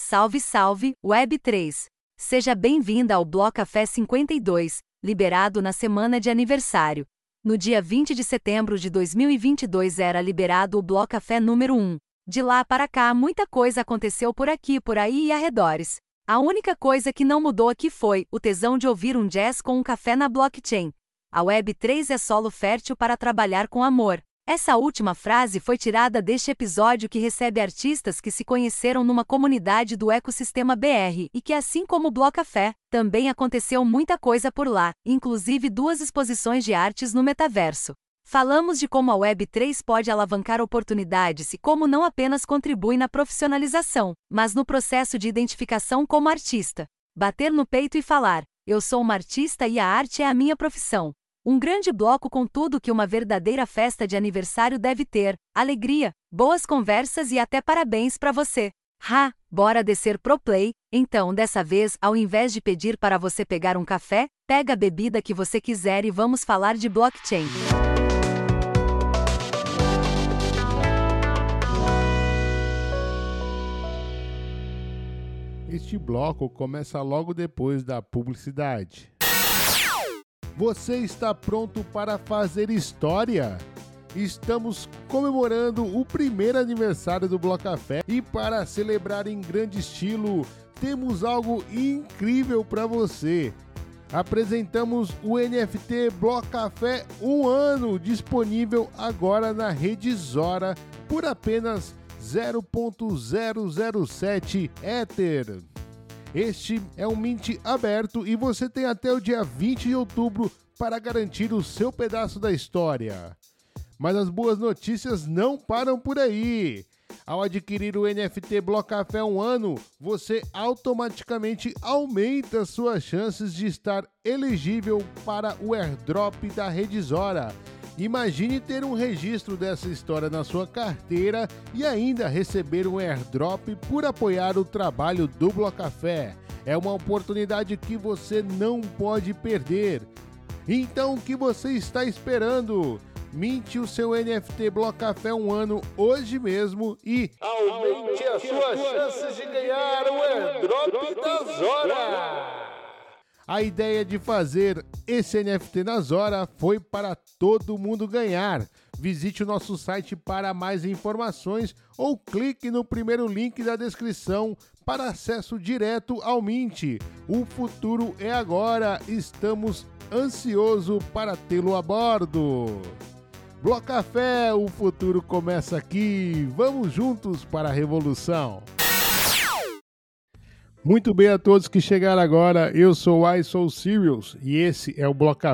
Salve, salve, Web3! Seja bem-vinda ao Bloco Café 52, liberado na semana de aniversário. No dia 20 de setembro de 2022 era liberado o Bloco Café número 1. De lá para cá, muita coisa aconteceu por aqui, por aí e arredores. A única coisa que não mudou aqui foi o tesão de ouvir um jazz com um café na blockchain. A Web3 é solo fértil para trabalhar com amor. Essa última frase foi tirada deste episódio que recebe artistas que se conheceram numa comunidade do ecossistema BR e que, assim como o Blocafé, também aconteceu muita coisa por lá, inclusive duas exposições de artes no metaverso. Falamos de como a Web3 pode alavancar oportunidades e como não apenas contribui na profissionalização, mas no processo de identificação como artista. Bater no peito e falar: eu sou uma artista e a arte é a minha profissão. Um grande bloco com tudo que uma verdadeira festa de aniversário deve ter: alegria, boas conversas e até parabéns para você. Ha, bora descer pro play. Então, dessa vez, ao invés de pedir para você pegar um café, pega a bebida que você quiser e vamos falar de blockchain. Este bloco começa logo depois da publicidade. Você está pronto para fazer história? Estamos comemorando o primeiro aniversário do Bloco Café e para celebrar em grande estilo, temos algo incrível para você. Apresentamos o NFT Bloco Café um ano disponível agora na rede Zora por apenas 0.007 Ether. Este é um Mint aberto e você tem até o dia 20 de outubro para garantir o seu pedaço da história. Mas as boas notícias não param por aí. Ao adquirir o NFT Bloco Café um ano, você automaticamente aumenta suas chances de estar elegível para o airdrop da Rede Zora Imagine ter um registro dessa história na sua carteira e ainda receber um airdrop por apoiar o trabalho do Blocafé. É uma oportunidade que você não pode perder. Então o que você está esperando? Minte o seu NFT Blocafé um ano hoje mesmo e aumente as suas chances de ganhar o airdrop das horas! A ideia de fazer esse NFT na Zora foi para todo mundo ganhar. Visite o nosso site para mais informações ou clique no primeiro link da descrição para acesso direto ao Mint. O futuro é agora, estamos ansioso para tê-lo a bordo. Blocafé, o futuro começa aqui. Vamos juntos para a revolução. Muito bem a todos que chegaram agora. Eu sou o I Sou Serious e esse é o Bloco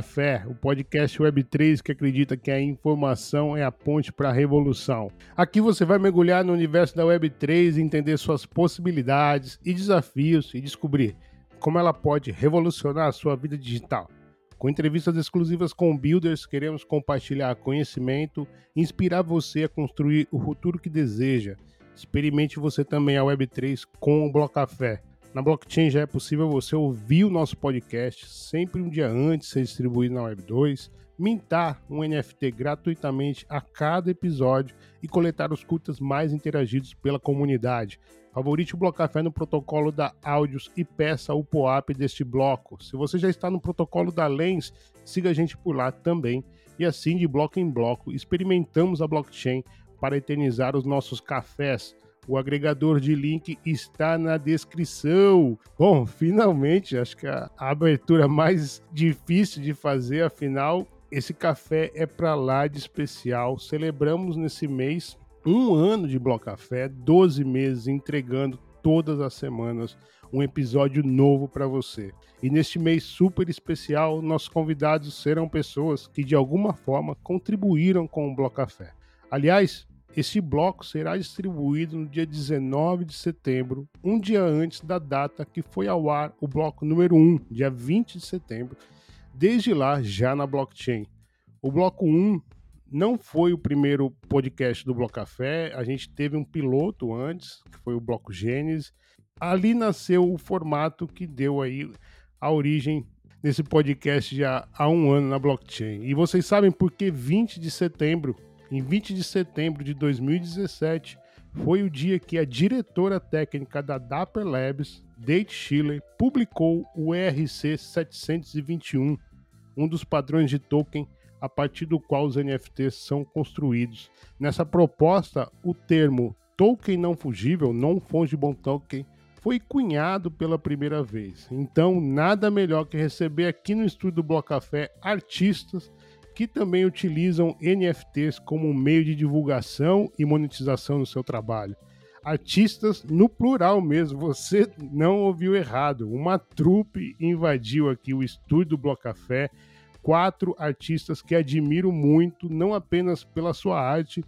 o podcast Web3 que acredita que a informação é a ponte para a revolução. Aqui você vai mergulhar no universo da Web3, entender suas possibilidades e desafios e descobrir como ela pode revolucionar a sua vida digital. Com entrevistas exclusivas com builders, queremos compartilhar conhecimento e inspirar você a construir o futuro que deseja. Experimente você também a Web3 com o Bloco Café. Na blockchain já é possível você ouvir o nosso podcast sempre um dia antes de ser distribuído na Web 2, mintar um NFT gratuitamente a cada episódio e coletar os curtas mais interagidos pela comunidade. Favorite o Bloco Café no protocolo da Áudios e peça o POAP deste bloco. Se você já está no protocolo da Lens, siga a gente por lá também. E assim, de bloco em bloco, experimentamos a blockchain para eternizar os nossos cafés o agregador de link está na descrição. Bom, finalmente, acho que a abertura mais difícil de fazer, afinal, esse café é para lá de especial. Celebramos nesse mês um ano de Bloco Café, 12 meses entregando todas as semanas um episódio novo para você. E neste mês super especial, nossos convidados serão pessoas que de alguma forma contribuíram com o Bloco Café. Aliás, este bloco será distribuído no dia 19 de setembro, um dia antes da data que foi ao ar o bloco número 1, dia 20 de setembro, desde lá já na blockchain. O bloco 1 não foi o primeiro podcast do Bloco Café, a gente teve um piloto antes, que foi o Bloco Gênesis. Ali nasceu o formato que deu aí a origem nesse podcast já há um ano na blockchain. E vocês sabem por que 20 de setembro em 20 de setembro de 2017, foi o dia que a diretora técnica da Dapper Labs, Date Schiller, publicou o ERC 721, um dos padrões de token a partir do qual os NFTs são construídos. Nessa proposta, o termo token não fugível, non fungible token, foi cunhado pela primeira vez. Então, nada melhor que receber aqui no estúdio do Bloco Café artistas que também utilizam NFTs como meio de divulgação e monetização do seu trabalho. Artistas no plural mesmo, você não ouviu errado. Uma trupe invadiu aqui o estúdio do Bloco Café. Quatro artistas que admiro muito, não apenas pela sua arte,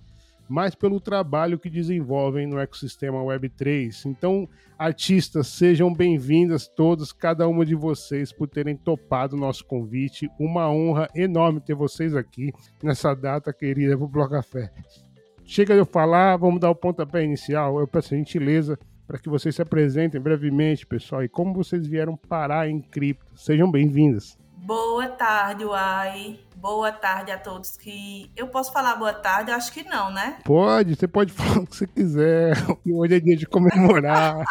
mas pelo trabalho que desenvolvem no ecossistema Web3. Então, artistas, sejam bem-vindas todas, cada uma de vocês, por terem topado o nosso convite. Uma honra enorme ter vocês aqui nessa data querida para o Bloco Café. Chega de eu falar, vamos dar o pontapé inicial. Eu peço gentileza para que vocês se apresentem brevemente, pessoal, e como vocês vieram parar em cripto. Sejam bem-vindas. Boa tarde, Uai. Boa tarde a todos que. Eu posso falar boa tarde? Acho que não, né? Pode, você pode falar o que você quiser. Hoje é dia de comemorar.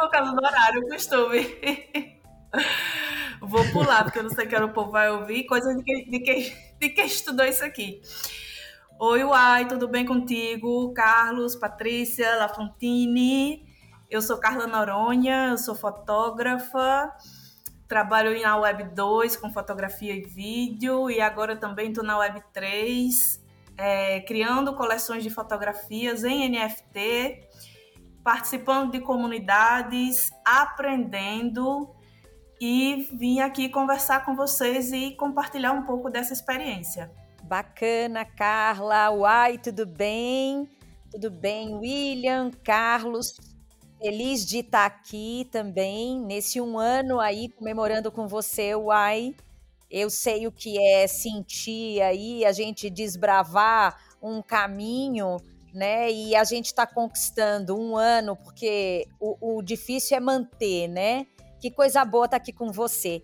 Por causa do horário, costume. Vou pular, porque eu não sei que o povo vai ouvir. Coisa de quem, de, quem, de quem estudou isso aqui. Oi, Uai, tudo bem contigo? Carlos, Patrícia, Lafontine. Eu sou Carla Noronha, eu sou fotógrafa trabalho na Web 2 com fotografia e vídeo e agora também estou na Web 3 é, criando coleções de fotografias em NFT, participando de comunidades, aprendendo e vim aqui conversar com vocês e compartilhar um pouco dessa experiência. Bacana, Carla. Uai, tudo bem? Tudo bem, William, Carlos? Feliz de estar aqui também, nesse um ano aí, comemorando com você, Uai. Eu sei o que é sentir aí, a gente desbravar um caminho, né? E a gente está conquistando um ano, porque o, o, difícil é manter, né? Que coisa boa estar tá aqui com você.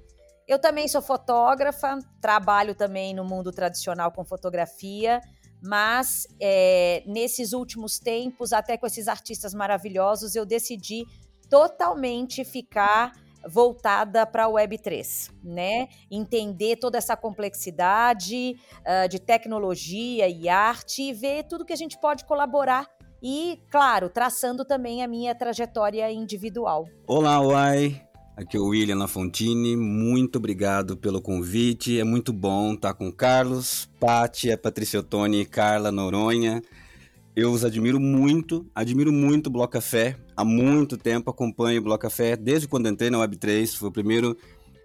Eu também sou fotógrafa, trabalho também no mundo tradicional com fotografia mas é, nesses últimos tempos, até com esses artistas maravilhosos, eu decidi totalmente ficar voltada para a Web3, né? Entender toda essa complexidade uh, de tecnologia e arte e ver tudo que a gente pode colaborar e, claro, traçando também a minha trajetória individual. Olá, Uai! Aqui é o William Lafontine, muito obrigado pelo convite. É muito bom estar com o Carlos, Pati, a Patrícia Ottoni, Carla Noronha. Eu os admiro muito, admiro muito o Bloco Café. Há muito tempo acompanho o Bloco Café, desde quando entrei na Web3. Foi o primeiro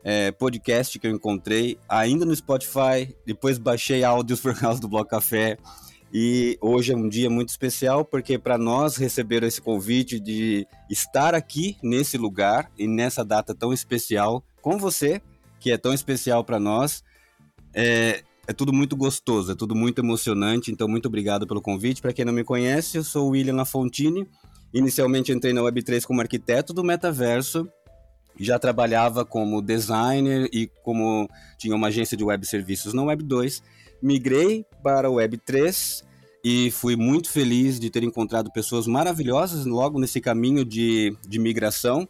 é, podcast que eu encontrei, ainda no Spotify. Depois baixei áudios por causa do Bloco Café. E hoje é um dia muito especial porque para nós receber esse convite de estar aqui nesse lugar e nessa data tão especial com você, que é tão especial para nós, é, é tudo muito gostoso, é tudo muito emocionante. Então, muito obrigado pelo convite. Para quem não me conhece, eu sou o William Lafontine. Inicialmente entrei na Web3 como arquiteto do metaverso. Já trabalhava como designer e como tinha uma agência de web serviços na Web 2 migrei para o Web3 e fui muito feliz de ter encontrado pessoas maravilhosas logo nesse caminho de, de migração.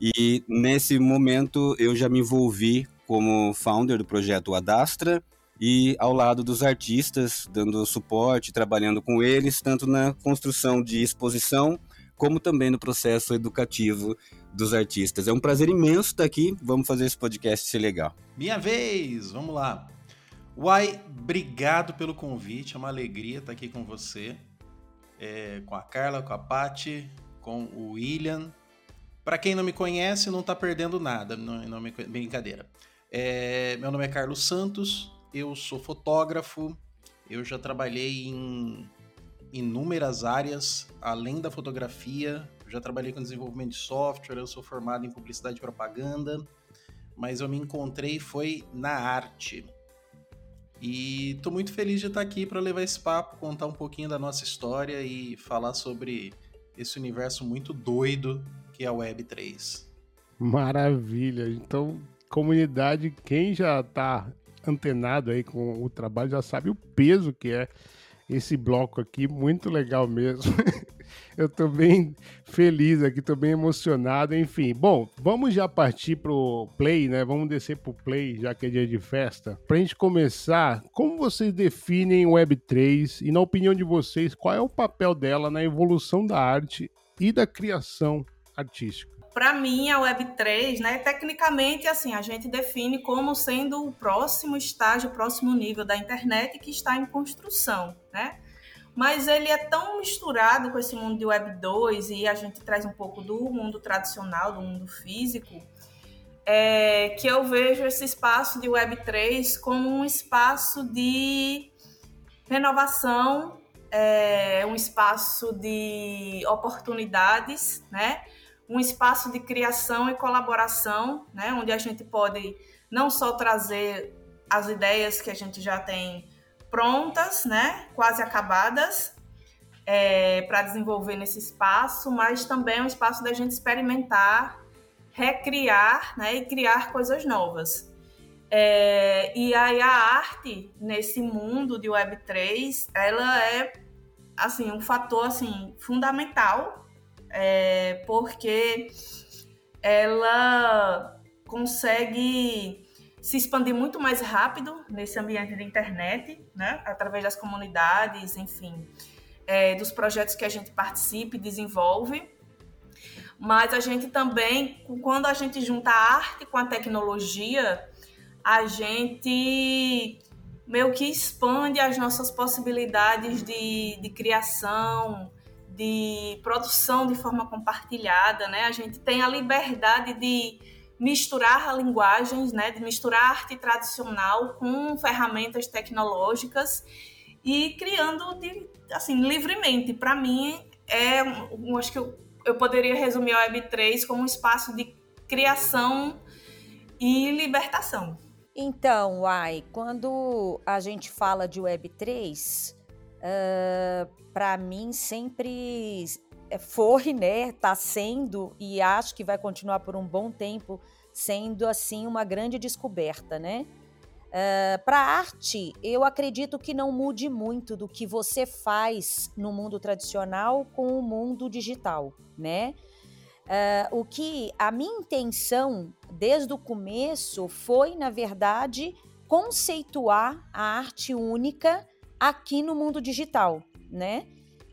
E nesse momento eu já me envolvi como founder do projeto Adastra e ao lado dos artistas, dando suporte, trabalhando com eles, tanto na construção de exposição, como também no processo educativo dos artistas. É um prazer imenso estar aqui. Vamos fazer esse podcast ser legal. Minha vez, vamos lá. Uai, obrigado pelo convite, é uma alegria estar aqui com você, é, com a Carla, com a Pati, com o William. Para quem não me conhece, não está perdendo nada, não, não me, brincadeira. É, meu nome é Carlos Santos, eu sou fotógrafo, eu já trabalhei em inúmeras áreas, além da fotografia, já trabalhei com desenvolvimento de software, eu sou formado em publicidade e propaganda, mas eu me encontrei foi na arte. E tô muito feliz de estar aqui para levar esse papo, contar um pouquinho da nossa história e falar sobre esse universo muito doido que é a Web3. Maravilha. Então, comunidade, quem já está antenado aí com o trabalho já sabe o peso que é esse bloco aqui, muito legal mesmo. Eu tô bem feliz aqui, tô bem emocionado, enfim. Bom, vamos já partir pro play, né? Vamos descer pro play, já que é dia de festa. Pra gente começar, como vocês definem Web3 e na opinião de vocês, qual é o papel dela na evolução da arte e da criação artística? Para mim, a Web3, né, tecnicamente, assim, a gente define como sendo o próximo estágio, o próximo nível da internet que está em construção, né? Mas ele é tão misturado com esse mundo de Web 2 e a gente traz um pouco do mundo tradicional, do mundo físico, é, que eu vejo esse espaço de Web 3 como um espaço de renovação, é, um espaço de oportunidades, né? um espaço de criação e colaboração, né, onde a gente pode não só trazer as ideias que a gente já tem prontas, né, quase acabadas, é, para desenvolver nesse espaço, mas também é um espaço da gente experimentar, recriar né, e criar coisas novas. É, e aí a arte nesse mundo de Web3, ela é assim um fator assim fundamental é, porque ela consegue se expandir muito mais rápido nesse ambiente de internet, né? através das comunidades, enfim, é, dos projetos que a gente participa e desenvolve. Mas a gente também, quando a gente junta a arte com a tecnologia, a gente meio que expande as nossas possibilidades de, de criação, de produção de forma compartilhada, né? A gente tem a liberdade de misturar linguagens, né? De misturar arte tradicional com ferramentas tecnológicas e criando de, assim livremente. Para mim é, eu acho que eu, eu poderia resumir a Web3 como um espaço de criação e libertação. Então, Uai, quando a gente fala de Web3, uh, para mim sempre foi, né, tá sendo e acho que vai continuar por um bom tempo sendo assim uma grande descoberta, né? Uh, para arte, eu acredito que não mude muito do que você faz no mundo tradicional com o mundo digital, né? Uh, o que a minha intenção desde o começo foi, na verdade, conceituar a arte única aqui no mundo digital, né?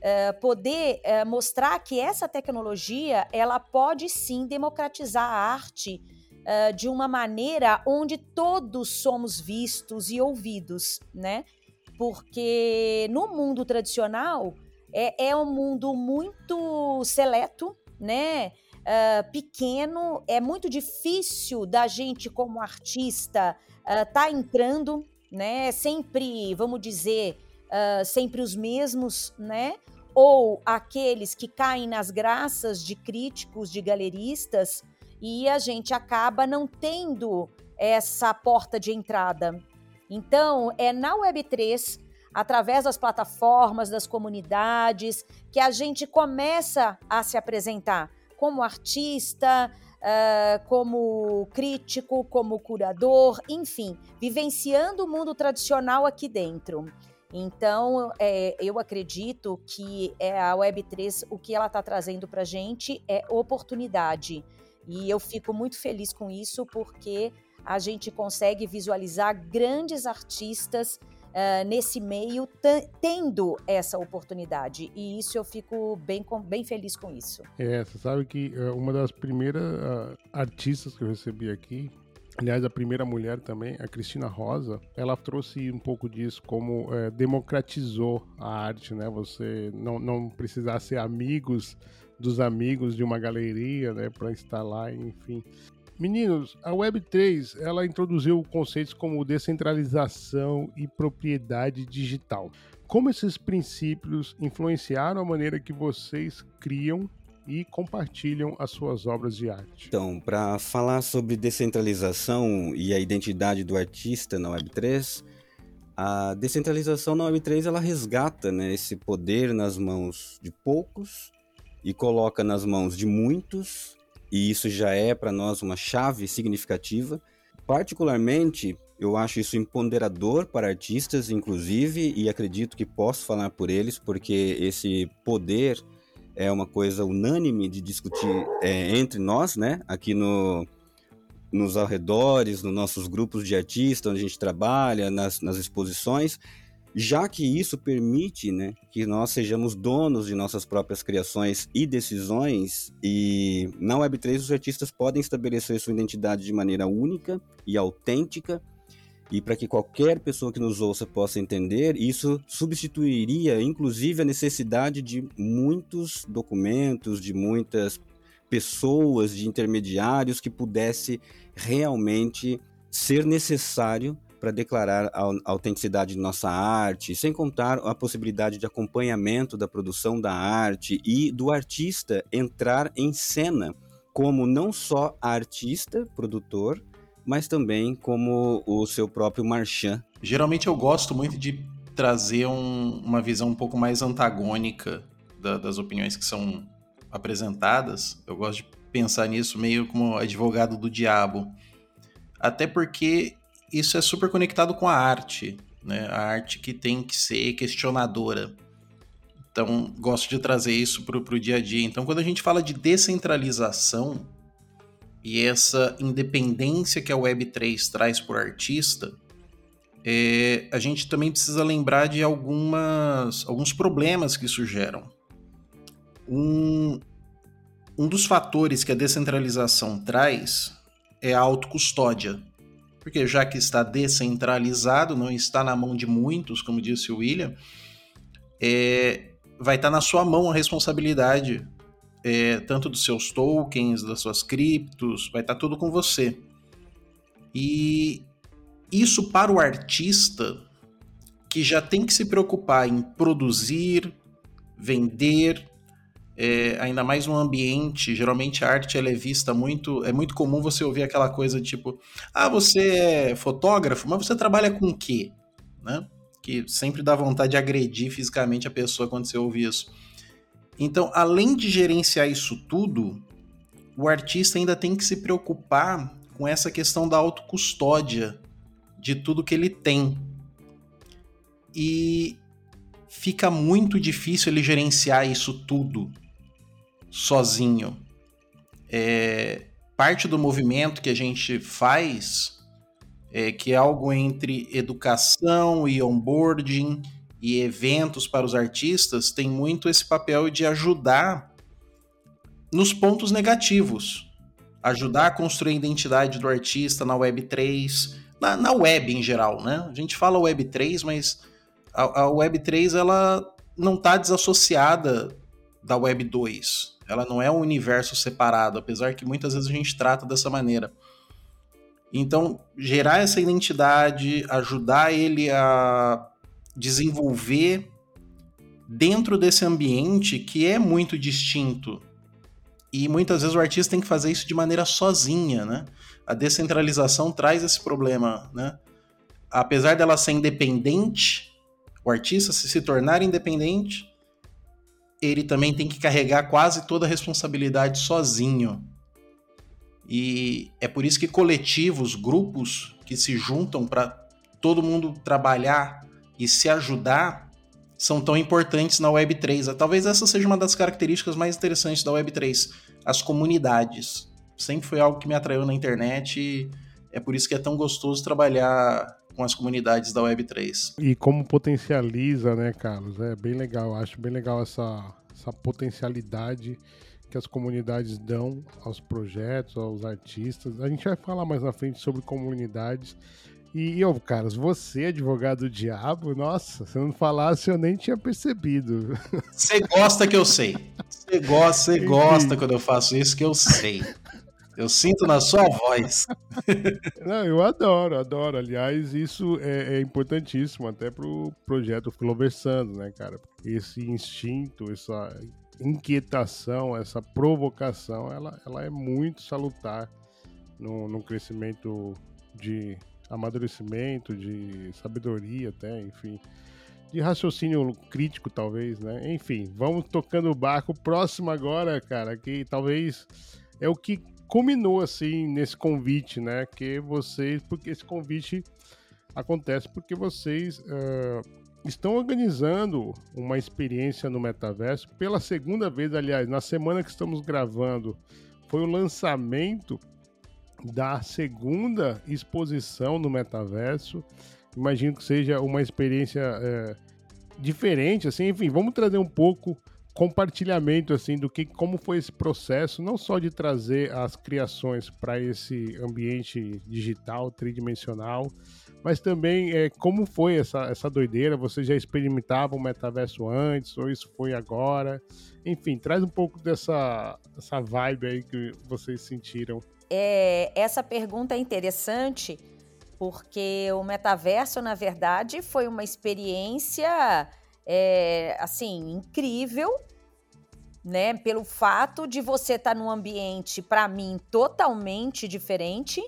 Uh, poder uh, mostrar que essa tecnologia ela pode sim democratizar a arte uh, de uma maneira onde todos somos vistos e ouvidos, né? Porque no mundo tradicional é, é um mundo muito seleto, né? pequeno, é muito difícil da gente como artista estar tá entrando né? Sempre, vamos dizer, uh, sempre os mesmos, né? Ou aqueles que caem nas graças de críticos, de galeristas, e a gente acaba não tendo essa porta de entrada. Então, é na Web3, através das plataformas, das comunidades, que a gente começa a se apresentar como artista, uh, como crítico, como curador, enfim, vivenciando o mundo tradicional aqui dentro. Então, é, eu acredito que é a Web3, o que ela está trazendo para a gente é oportunidade. E eu fico muito feliz com isso, porque a gente consegue visualizar grandes artistas uh, nesse meio tendo essa oportunidade. E isso eu fico bem, bem feliz com isso. É, você sabe que uh, uma das primeiras uh, artistas que eu recebi aqui, Aliás, a primeira mulher também, a Cristina Rosa, ela trouxe um pouco disso, como é, democratizou a arte, né? Você não, não precisar ser amigos dos amigos de uma galeria, né, para lá, enfim. Meninos, a Web3 ela introduziu conceitos como descentralização e propriedade digital. Como esses princípios influenciaram a maneira que vocês criam e compartilham as suas obras de arte? Então, para falar sobre descentralização e a identidade do artista na Web3, a descentralização na Web3 ela resgata né, esse poder nas mãos de poucos e coloca nas mãos de muitos e isso já é para nós uma chave significativa. Particularmente, eu acho isso empoderador para artistas, inclusive, e acredito que posso falar por eles, porque esse poder é uma coisa unânime de discutir é, entre nós, né? Aqui no, nos arredores, nos nossos grupos de artistas, onde a gente trabalha, nas, nas exposições, já que isso permite né, que nós sejamos donos de nossas próprias criações e decisões, e na Web3 os artistas podem estabelecer sua identidade de maneira única e autêntica, e para que qualquer pessoa que nos ouça possa entender, isso substituiria inclusive a necessidade de muitos documentos, de muitas pessoas, de intermediários que pudesse realmente ser necessário para declarar a autenticidade de nossa arte, sem contar a possibilidade de acompanhamento da produção da arte e do artista entrar em cena como não só artista, produtor, mas também como o seu próprio marchand. Geralmente eu gosto muito de trazer um, uma visão um pouco mais antagônica da, das opiniões que são apresentadas. Eu gosto de pensar nisso meio como advogado do diabo. Até porque isso é super conectado com a arte, né? A arte que tem que ser questionadora. Então, gosto de trazer isso para o dia a dia. Então, quando a gente fala de descentralização e essa independência que a Web3 traz para o artista, é, a gente também precisa lembrar de algumas, alguns problemas que isso geram. Um, um dos fatores que a descentralização traz é a autocustódia. Porque já que está descentralizado, não está na mão de muitos, como disse o William, é, vai estar na sua mão a responsabilidade é, tanto dos seus tokens, das suas criptos, vai estar tudo com você. E isso para o artista que já tem que se preocupar em produzir, vender, é, ainda mais no ambiente, geralmente a arte ela é vista muito, é muito comum você ouvir aquela coisa tipo, ah, você é fotógrafo, mas você trabalha com o quê? Né? Que sempre dá vontade de agredir fisicamente a pessoa quando você ouve isso. Então, além de gerenciar isso tudo, o artista ainda tem que se preocupar com essa questão da autocustódia de tudo que ele tem. E fica muito difícil ele gerenciar isso tudo sozinho. É, parte do movimento que a gente faz, é, que é algo entre educação e onboarding e eventos para os artistas, tem muito esse papel de ajudar nos pontos negativos. Ajudar a construir a identidade do artista na Web3, na, na web em geral, né? A gente fala Web3, mas a, a Web3 ela não está desassociada da Web 2. Ela não é um universo separado, apesar que muitas vezes a gente trata dessa maneira. Então, gerar essa identidade, ajudar ele a desenvolver dentro desse ambiente que é muito distinto. E muitas vezes o artista tem que fazer isso de maneira sozinha, né? A descentralização traz esse problema, né? Apesar dela ser independente, o artista se, se tornar independente, ele também tem que carregar quase toda a responsabilidade sozinho. E é por isso que coletivos, grupos que se juntam para todo mundo trabalhar e se ajudar são tão importantes na Web3. Talvez essa seja uma das características mais interessantes da Web3, as comunidades. Sempre foi algo que me atraiu na internet e é por isso que é tão gostoso trabalhar com as comunidades da Web3. E como potencializa, né, Carlos? É bem legal, acho bem legal essa, essa potencialidade que as comunidades dão aos projetos, aos artistas. A gente vai falar mais na frente sobre comunidades. E, ô, Carlos, você, advogado do diabo, nossa, se eu não falasse, eu nem tinha percebido. Você gosta que eu sei. Você gosta, você gosta quando eu faço isso, que eu sei. Eu sinto na sua voz. Não, eu adoro, adoro. Aliás, isso é, é importantíssimo até pro projeto Filoversando, né, cara? Esse instinto, essa inquietação, essa provocação, ela, ela é muito salutar no, no crescimento de amadurecimento, de sabedoria até, enfim de raciocínio crítico, talvez, né? Enfim, vamos tocando o barco. Próximo agora, cara, que talvez é o que culminou assim nesse convite, né? Que vocês, porque esse convite acontece porque vocês uh, estão organizando uma experiência no metaverso pela segunda vez, aliás, na semana que estamos gravando, foi o lançamento da segunda exposição no metaverso. Imagino que seja uma experiência é, diferente, assim, enfim, vamos trazer um pouco compartilhamento assim do que como foi esse processo, não só de trazer as criações para esse ambiente digital tridimensional, mas também é, como foi essa, essa doideira? Você já experimentava o metaverso antes ou isso foi agora? Enfim, traz um pouco dessa essa vibe aí que vocês sentiram. É, essa pergunta é interessante porque o metaverso, na verdade, foi uma experiência é, assim incrível, né? Pelo fato de você estar tá num ambiente, para mim, totalmente diferente,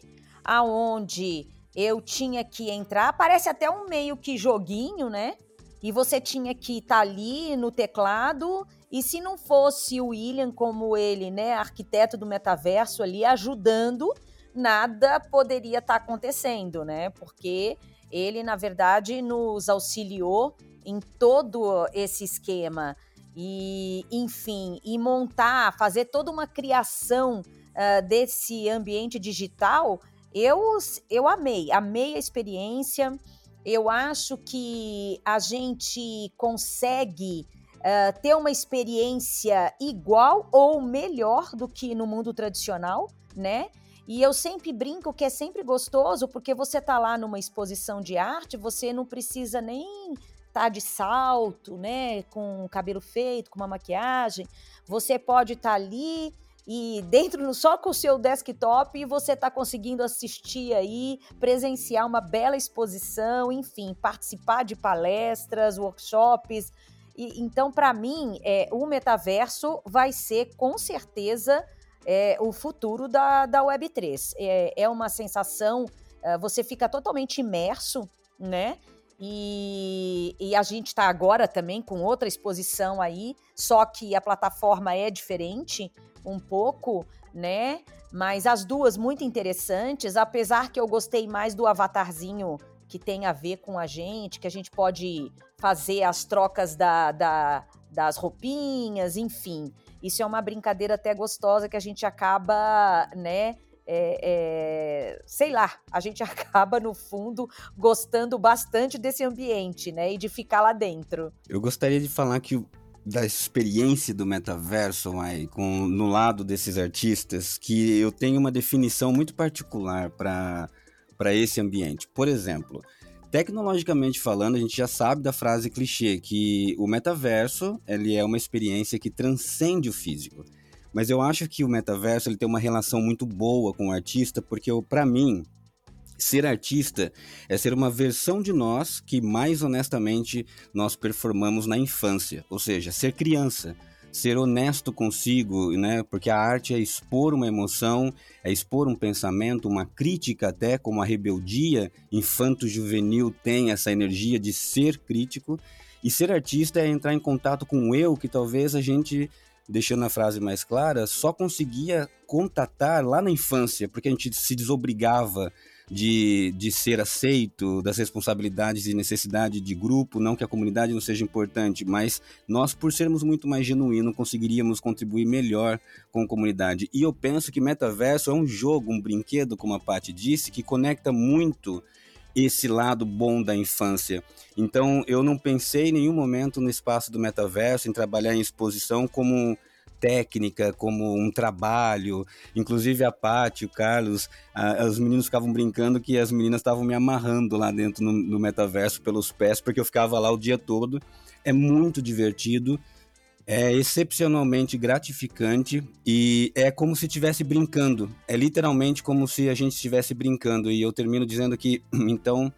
aonde eu tinha que entrar, parece até um meio que joguinho, né? E você tinha que estar tá ali no teclado, e se não fosse o William como ele, né, arquiteto do metaverso ali ajudando, nada poderia estar tá acontecendo, né? Porque ele, na verdade, nos auxiliou em todo esse esquema. E, enfim, e montar, fazer toda uma criação uh, desse ambiente digital eu, eu amei, amei a experiência. Eu acho que a gente consegue uh, ter uma experiência igual ou melhor do que no mundo tradicional, né? E eu sempre brinco que é sempre gostoso, porque você tá lá numa exposição de arte, você não precisa nem estar tá de salto, né, com cabelo feito, com uma maquiagem. Você pode estar tá ali e dentro só com o seu desktop você está conseguindo assistir aí, presenciar uma bela exposição, enfim, participar de palestras, workshops. E, então, para mim, é, o metaverso vai ser com certeza é, o futuro da, da Web3. É, é uma sensação, é, você fica totalmente imerso, né? E, e, a gente está agora também com outra exposição aí, só que a plataforma é diferente, um pouco, né? Mas as duas muito interessantes, apesar que eu gostei mais do avatarzinho que tem a ver com a gente, que a gente pode fazer as trocas da, da, das roupinhas, enfim. Isso é uma brincadeira até gostosa que a gente acaba, né? É, é, sei lá, a gente acaba no fundo gostando bastante desse ambiente, né? E de ficar lá dentro. Eu gostaria de falar que da experiência do metaverso, Mai, com, no lado desses artistas, que eu tenho uma definição muito particular para esse ambiente. Por exemplo, tecnologicamente falando, a gente já sabe da frase clichê que o metaverso ele é uma experiência que transcende o físico. Mas eu acho que o metaverso ele tem uma relação muito boa com o artista, porque para mim, Ser artista é ser uma versão de nós que mais honestamente nós performamos na infância, ou seja, ser criança, ser honesto consigo, né? Porque a arte é expor uma emoção, é expor um pensamento, uma crítica até, como a rebeldia infanto-juvenil tem essa energia de ser crítico. E ser artista é entrar em contato com o eu que talvez a gente deixando a frase mais clara, só conseguia contatar lá na infância, porque a gente se desobrigava de, de ser aceito, das responsabilidades e necessidade de grupo, não que a comunidade não seja importante, mas nós, por sermos muito mais genuínos, conseguiríamos contribuir melhor com a comunidade. E eu penso que metaverso é um jogo, um brinquedo, como a Paty disse, que conecta muito esse lado bom da infância. Então, eu não pensei em nenhum momento no espaço do metaverso, em trabalhar em exposição como técnica, como um trabalho. Inclusive a Paty, o Carlos, a, os meninos ficavam brincando que as meninas estavam me amarrando lá dentro no, no metaverso pelos pés, porque eu ficava lá o dia todo. É muito divertido é excepcionalmente gratificante e é como se estivesse brincando. É literalmente como se a gente estivesse brincando. E eu termino dizendo que, então,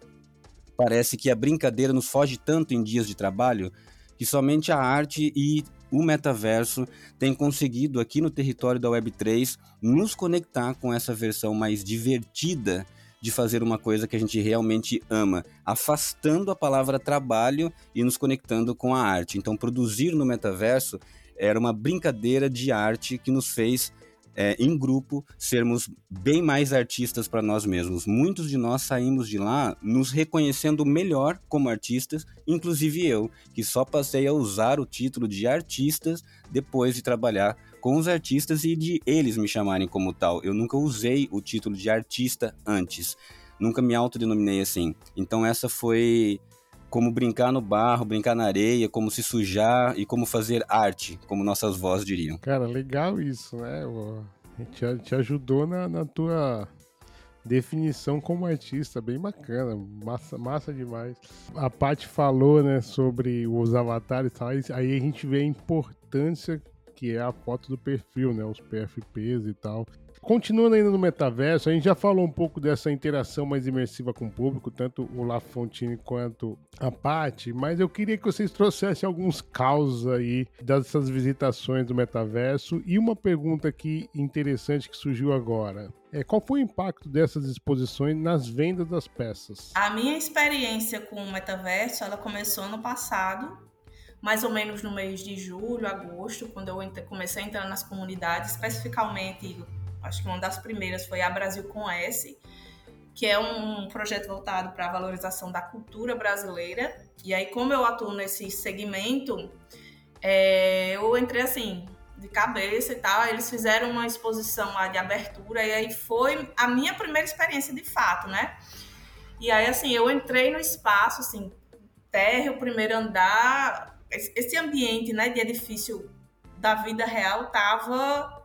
parece que a brincadeira nos foge tanto em dias de trabalho que somente a arte e o metaverso tem conseguido aqui no território da Web3 nos conectar com essa versão mais divertida de fazer uma coisa que a gente realmente ama, afastando a palavra trabalho e nos conectando com a arte. Então, produzir no metaverso era uma brincadeira de arte que nos fez é, em grupo, sermos bem mais artistas para nós mesmos. Muitos de nós saímos de lá nos reconhecendo melhor como artistas, inclusive eu, que só passei a usar o título de artistas depois de trabalhar com os artistas e de eles me chamarem como tal. Eu nunca usei o título de artista antes. Nunca me autodenominei assim. Então essa foi como brincar no barro, brincar na areia, como se sujar e como fazer arte, como nossas vozes diriam. Cara, legal isso, né? Te, te ajudou na, na tua definição como artista, bem bacana, massa, massa demais. A Paty falou, né, sobre os avatares e tal, aí a gente vê a importância que é a foto do perfil, né, os PFPs e tal. Continuando ainda no metaverso, a gente já falou um pouco dessa interação mais imersiva com o público, tanto o La Fontine quanto a Paty, mas eu queria que vocês trouxessem alguns causos aí dessas visitações do metaverso e uma pergunta aqui interessante que surgiu agora. É, qual foi o impacto dessas exposições nas vendas das peças? A minha experiência com o metaverso, ela começou ano passado, mais ou menos no mês de julho, agosto, quando eu comecei a entrar nas comunidades, especificamente acho que uma das primeiras foi a Brasil com S, que é um projeto voltado para a valorização da cultura brasileira. E aí, como eu atuo nesse segmento, é, eu entrei assim, de cabeça e tal. Eles fizeram uma exposição lá de abertura, e aí foi a minha primeira experiência de fato, né? E aí, assim, eu entrei no espaço, assim, térreo, primeiro andar, esse ambiente, né, de edifício da vida real tava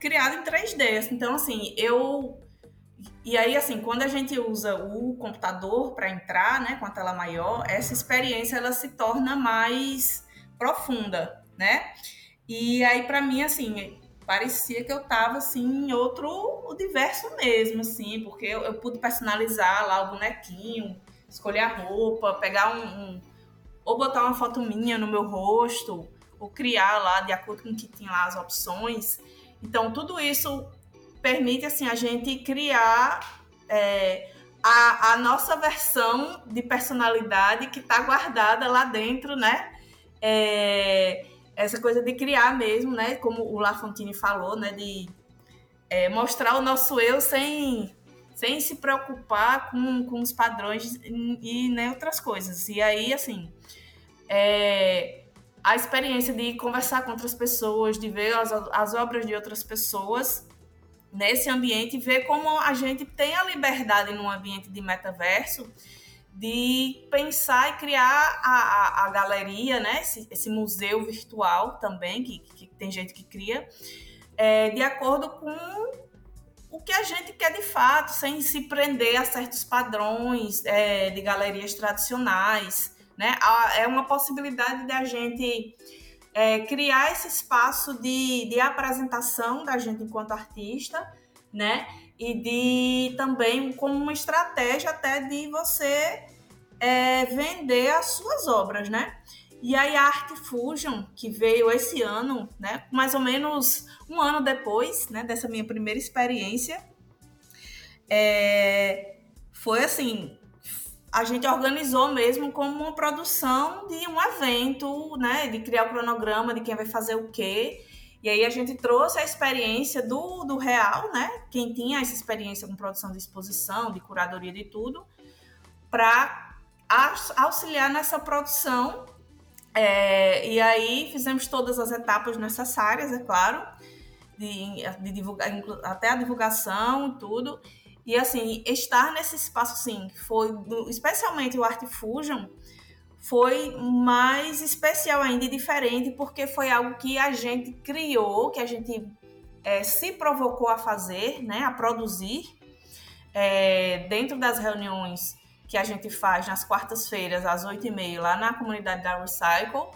criado em 3D. Então, assim, eu. E aí, assim, quando a gente usa o computador para entrar, né, com a tela maior, essa experiência ela se torna mais profunda, né? E aí, para mim, assim, parecia que eu tava assim em outro universo mesmo, assim, porque eu, eu pude personalizar lá o bonequinho, escolher a roupa, pegar um, um, ou botar uma foto minha no meu rosto, ou criar lá de acordo com o que tinha lá as opções. Então, tudo isso permite assim, a gente criar é, a, a, nossa versão de personalidade que está guardada lá dentro, né? É, essa coisa de criar mesmo, né? Como o Lafontine falou, né? De é, mostrar o nosso eu sem, sem se preocupar com, com os padrões e, e nem outras coisas. E aí, assim, é, a experiência de conversar com outras pessoas, de ver as, as obras de outras pessoas nesse ambiente, ver como a gente tem a liberdade num ambiente de metaverso de pensar e criar a, a, a galeria, né? Esse, esse, museu virtual também, que, que tem gente que cria, é, de acordo com o que a gente quer de fato, sem se prender a certos padrões é, de galerias tradicionais. Né? É uma possibilidade da gente é, criar esse espaço de, de apresentação da gente enquanto artista, né? E de também como uma estratégia até de você é, vender as suas obras, né? E aí a Art Fusion, que veio esse ano, né? Mais ou menos um ano depois, né? Dessa minha primeira experiência, é, foi assim a gente organizou mesmo como uma produção de um evento, né? De criar o cronograma de quem vai fazer o quê. E aí a gente trouxe a experiência do, do real, né? Quem tinha essa experiência com produção de exposição, de curadoria de tudo, para auxiliar nessa produção. É, e aí fizemos todas as etapas necessárias, é claro, de, de divulgar, até a divulgação e tudo. E assim, estar nesse espaço, assim, foi, especialmente o Art Fusion, foi mais especial ainda e diferente, porque foi algo que a gente criou, que a gente é, se provocou a fazer, né, a produzir, é, dentro das reuniões que a gente faz nas quartas-feiras, às oito e meia, lá na comunidade da Recycle.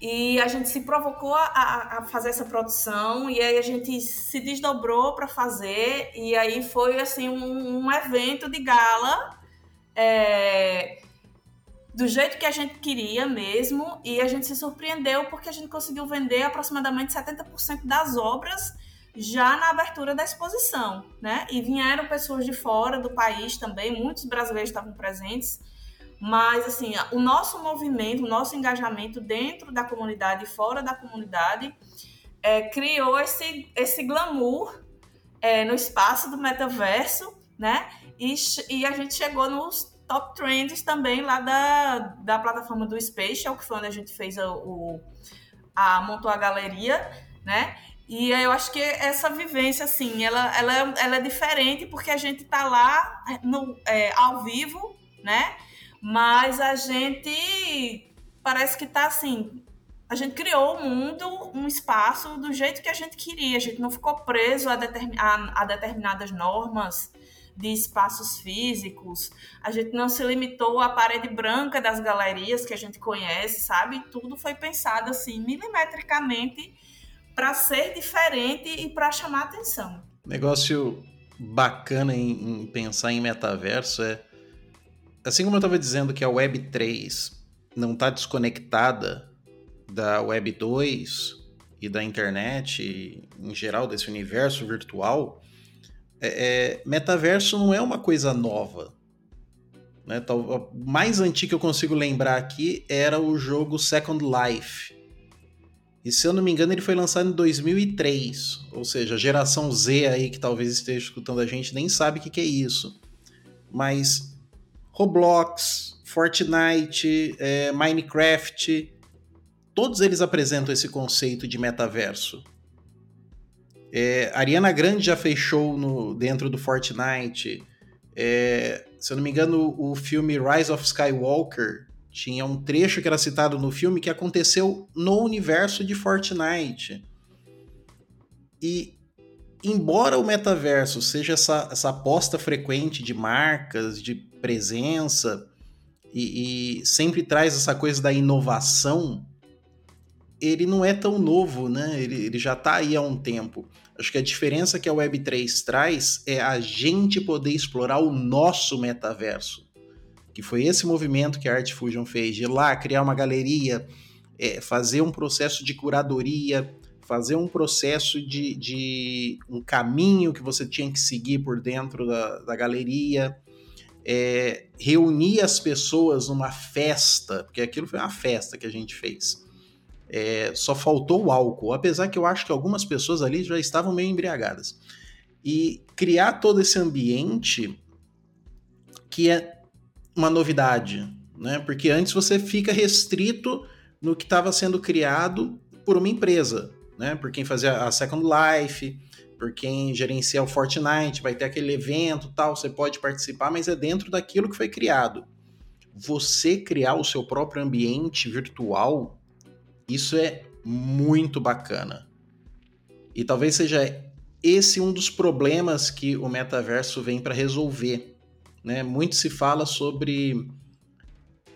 E a gente se provocou a, a, fazer essa produção e aí a gente se desdobrou para fazer e aí foi assim um, um evento de gala é, do jeito que a gente queria mesmo e a gente se surpreendeu porque a gente conseguiu vender aproximadamente 70% das obras já na abertura da exposição, né? E vieram pessoas de fora do país também, muitos brasileiros estavam presentes mas, assim, o nosso movimento, o nosso engajamento dentro da comunidade e fora da comunidade é, criou esse, esse glamour é, no espaço do metaverso, né? E, e a gente chegou nos top trends também lá da, da plataforma do Spatial, que foi onde a gente fez o, a montou a galeria, né? E eu acho que essa vivência, assim, ela, ela, ela é diferente porque a gente tá lá no, é, ao vivo, né? Mas a gente parece que tá assim. A gente criou o um mundo, um espaço do jeito que a gente queria. A gente não ficou preso a, determin, a, a determinadas normas de espaços físicos. A gente não se limitou à parede branca das galerias que a gente conhece, sabe? Tudo foi pensado assim milimetricamente para ser diferente e para chamar atenção. Negócio bacana em, em, pensar em metaverso é assim como eu estava dizendo que a Web 3 não está desconectada da Web 2 e da internet em geral desse universo virtual, é, é, metaverso não é uma coisa nova. Né? O mais antigo que eu consigo lembrar aqui era o jogo Second Life, e se eu não me engano, ele foi lançado em 2003. Ou seja, a geração Z aí que talvez esteja escutando a gente nem sabe o que, que é isso. Mas Roblox, Fortnite, é, Minecraft, todos eles apresentam esse conceito de metaverso. É, Ariana Grande já fez show no, dentro do Fortnite. É, se eu não me engano, o filme Rise of Skywalker tinha um trecho que era citado no filme que aconteceu no universo de Fortnite. E embora o metaverso seja essa, essa aposta frequente de marcas, de presença, e, e, sempre traz essa coisa da inovação, ele não é tão novo, né? Ele, ele já está aí há um tempo. Acho que a diferença que a Web3 traz é a gente poder explorar o nosso metaverso que foi esse movimento que a Art Fusion fez, de ir lá criar uma galeria, é, fazer um processo de curadoria, fazer um processo de, de, um caminho que você tinha que seguir por dentro da, da galeria, é, reunir as pessoas numa festa, porque aquilo foi uma festa que a gente fez. É, só faltou o álcool, apesar que eu acho que algumas pessoas ali já estavam meio embriagadas. E criar todo esse ambiente que é uma novidade, né? Porque antes você fica restrito no que estava sendo criado por uma empresa, né? Por quem fazia a Second Life, por quem gerencia o Fortnite, vai ter aquele evento, tal, você pode participar, mas é dentro daquilo que foi criado. Você criar o seu próprio ambiente virtual, isso é muito bacana. E talvez seja esse um dos problemas que o metaverso vem para resolver né? Muito se fala sobre,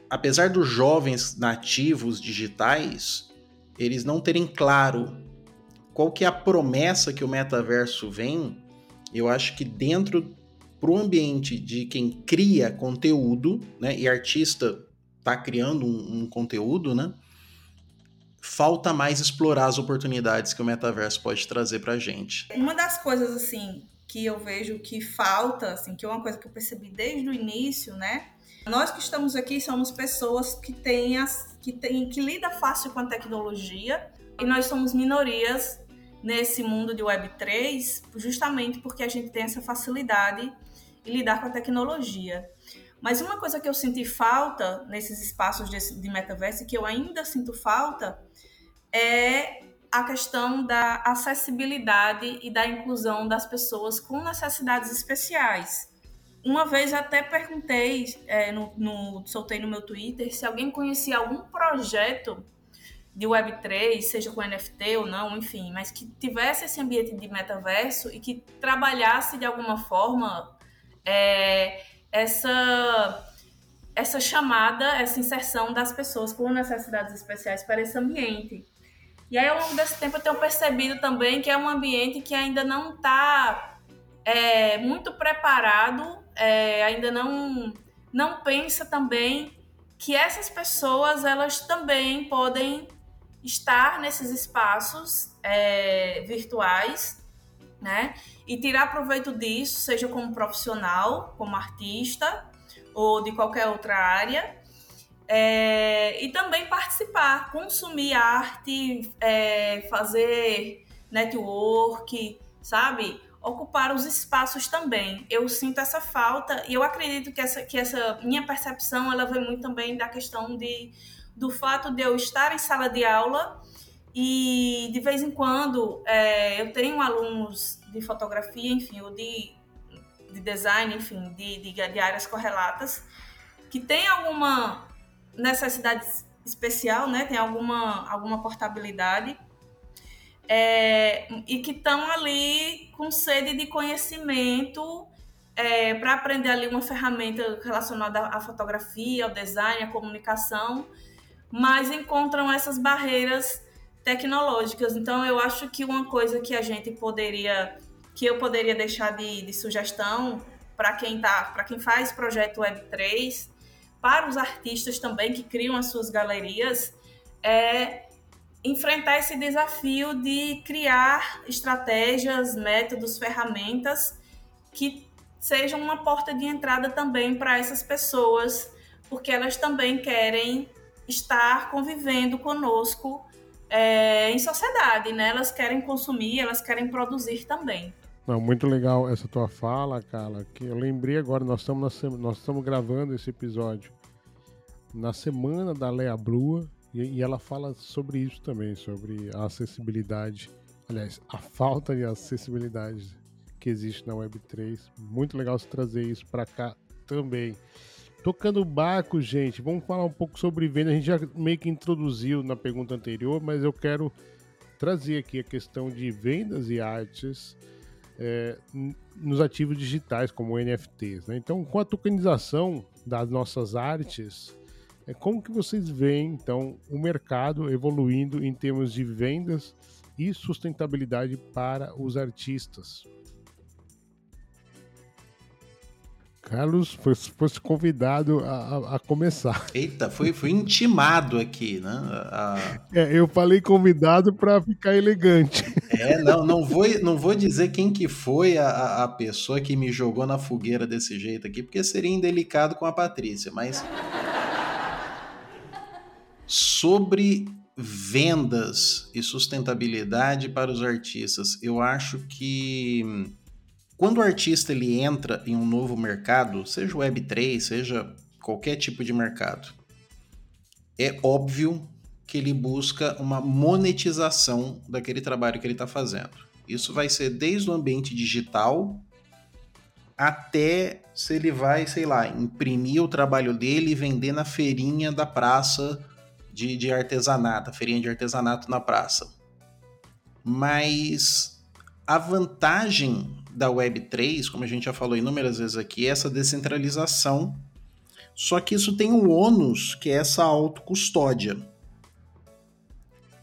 apesar dos jovens nativos digitais, eles não terem claro qual que é a promessa que o metaverso vem, eu acho que dentro para o ambiente de quem cria conteúdo, né, e artista está criando um, um, conteúdo, né, falta mais explorar as oportunidades que o metaverso pode trazer para a gente. Uma das coisas assim que eu vejo que falta, assim, que é uma coisa que eu percebi desde o início, né? Nós que estamos aqui somos pessoas que têm as, que têm que lida fácil com a tecnologia e nós somos minorias nesse mundo de Web3, justamente porque a gente tem essa facilidade em lidar com a tecnologia. Mas uma coisa que eu senti falta nesses espaços de, de metaverso que eu ainda sinto falta é a questão da acessibilidade e da inclusão das pessoas com necessidades especiais. Uma vez até perguntei, é, no, no, soltei no meu Twitter, se alguém conhecia algum projeto de Web3, seja com NFT ou não, enfim, mas que tivesse esse ambiente de metaverso e que trabalhasse de alguma forma é, essa, essa chamada, essa inserção das pessoas com necessidades especiais para esse ambiente. E aí, ao longo desse tempo, eu tenho percebido também que é um ambiente que ainda não está é, muito preparado, é, ainda não, não pensa também que essas pessoas, elas também podem estar nesses espaços é, virtuais, né? E tirar proveito disso, seja como profissional, como artista, ou de qualquer outra área, É, e também participar, consumir arte, é, fazer network, sabe? Ocupar os espaços também. Eu sinto essa falta e eu acredito que essa, que essa minha percepção ela vem muito também da questão de, do fato de eu estar em sala de aula e de vez em quando é, eu tenho alunos de fotografia, enfim, ou de, de design, enfim, de, de, de áreas correlatas, que tem alguma necessidade especial, né? Tem alguma, alguma portabilidade. É, e que estão ali com sede de conhecimento é, para aprender ali uma ferramenta relacionada à fotografia, ao design, à comunicação, mas encontram essas barreiras tecnológicas. Então, eu acho que uma coisa que a gente poderia, que eu poderia deixar de, de sugestão para quem tá, para quem faz projeto Web3, para os artistas também que criam as suas galerias, é enfrentar esse desafio de criar estratégias, métodos, ferramentas que sejam uma porta de entrada também para essas pessoas, porque elas também querem estar convivendo conosco é, em sociedade, né? Elas querem consumir, elas querem produzir também. Não, muito legal essa tua fala, Carla. Que eu lembrei agora, nós estamos, nós estamos gravando esse episódio na semana da Lea Brua e, e, ela fala sobre isso também, sobre a acessibilidade, aliás, a falta de acessibilidade que existe na Web3. Muito legal você trazer isso para cá também. Tocando barco, gente, vamos falar um pouco sobre venda. A gente já meio que introduziu na pergunta anterior, mas eu quero trazer aqui a questão de vendas e artes é, nos ativos digitais, como NFTs. Né? Então, com a tokenização das nossas artes, é, como que vocês veem, então, o mercado evoluindo em termos de vendas e sustentabilidade para os artistas? Carlos fosse, fosse convidado a, a, começar. Eita, foi, foi intimado aqui, né? A... É, eu falei convidado para ficar elegante. É, não, não vou, não vou dizer quem que foi a, a pessoa que me jogou na fogueira desse jeito aqui, porque seria indelicado com a Patrícia, mas sobre vendas e sustentabilidade para os artistas, eu acho que quando o artista ele entra em um novo mercado, seja Web3, seja qualquer tipo de mercado, é óbvio que ele busca uma monetização daquele trabalho que ele está fazendo. Isso vai ser desde o ambiente digital até se ele vai, sei lá, imprimir o trabalho dele e vender na feirinha da praça de, de artesanato, a feirinha de artesanato na praça. Mas a vantagem da Web3, como a gente já falou inúmeras vezes aqui, é essa descentralização. Só que isso tem um ônus, que é essa autocustódia,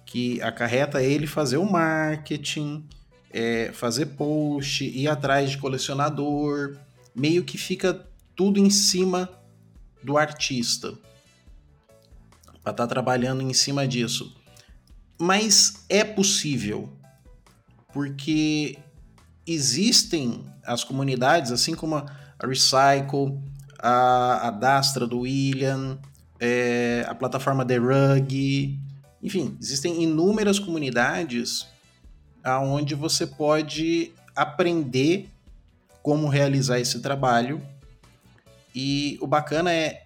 que acarreta ele fazer o marketing, é, fazer post, ir atrás de colecionador, meio que fica tudo em cima do artista para estar tá trabalhando em cima disso. Mas é possível, porque existem as comunidades, assim como a Recycle, a, a Dastra do William, é, a plataforma The Rug, enfim, existem inúmeras comunidades aonde você pode aprender como realizar esse trabalho. E o bacana é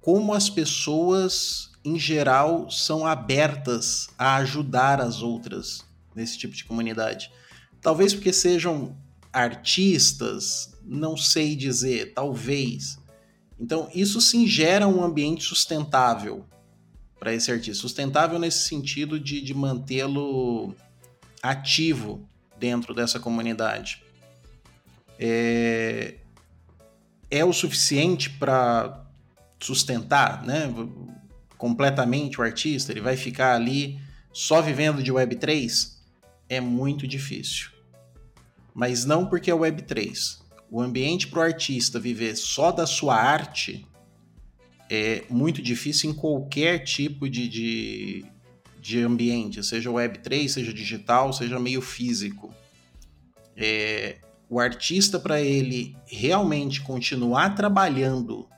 como as pessoas, em geral, são abertas a ajudar as outras nesse tipo de comunidade. Talvez porque sejam artistas, não sei dizer, talvez. Então, isso sim gera um ambiente sustentável para esse artista. Sustentável nesse sentido de, de mantê-lo ativo dentro dessa comunidade. É, é o suficiente para sustentar né, completamente o artista? Ele vai ficar ali só vivendo de Web3? É muito difícil. Mas não porque é Web3. O ambiente para o artista viver só da sua arte é muito difícil em qualquer tipo de, de, de ambiente, seja Web3, seja digital, seja meio físico. É, o artista, para ele realmente continuar trabalhando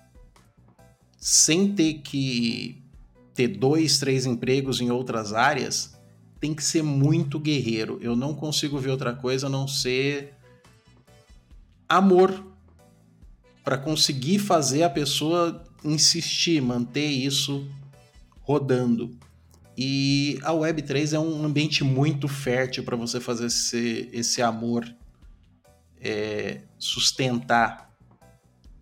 sem ter que ter dois, três empregos em outras áreas, tem que ser muito guerreiro. Eu não consigo ver outra coisa a não ser amor para conseguir fazer a pessoa insistir, manter isso rodando. E a Web3 é um ambiente muito fértil para você fazer esse, esse amor é, sustentar,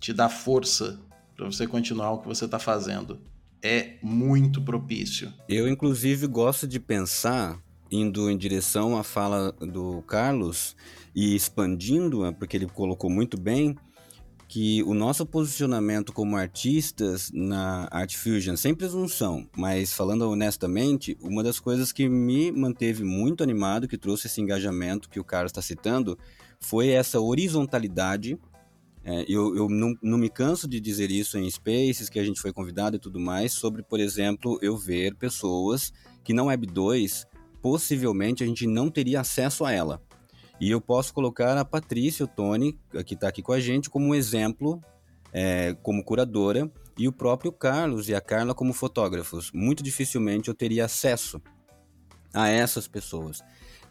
te dar força para você continuar o que você está fazendo. É muito propício. Eu, inclusive, gosto de pensar, indo em direção à fala do Carlos e expandindo-a, porque ele colocou muito bem, que o nosso posicionamento como artistas na Art Fusion, sem presunção, mas falando honestamente, uma das coisas que me manteve muito animado, que trouxe esse engajamento que o Carlos está citando, foi essa horizontalidade. É, eu, eu não, não, me canso de dizer isso em spaces que a gente foi convidado e tudo mais, sobre, por exemplo, eu ver pessoas que não Web 2, possivelmente a gente não teria acesso a ela. E eu posso colocar a Patrícia, o Tony, que está aqui com a gente, como um exemplo, é, como curadora, e o próprio Carlos e a Carla como fotógrafos. Muito dificilmente eu teria acesso a essas pessoas.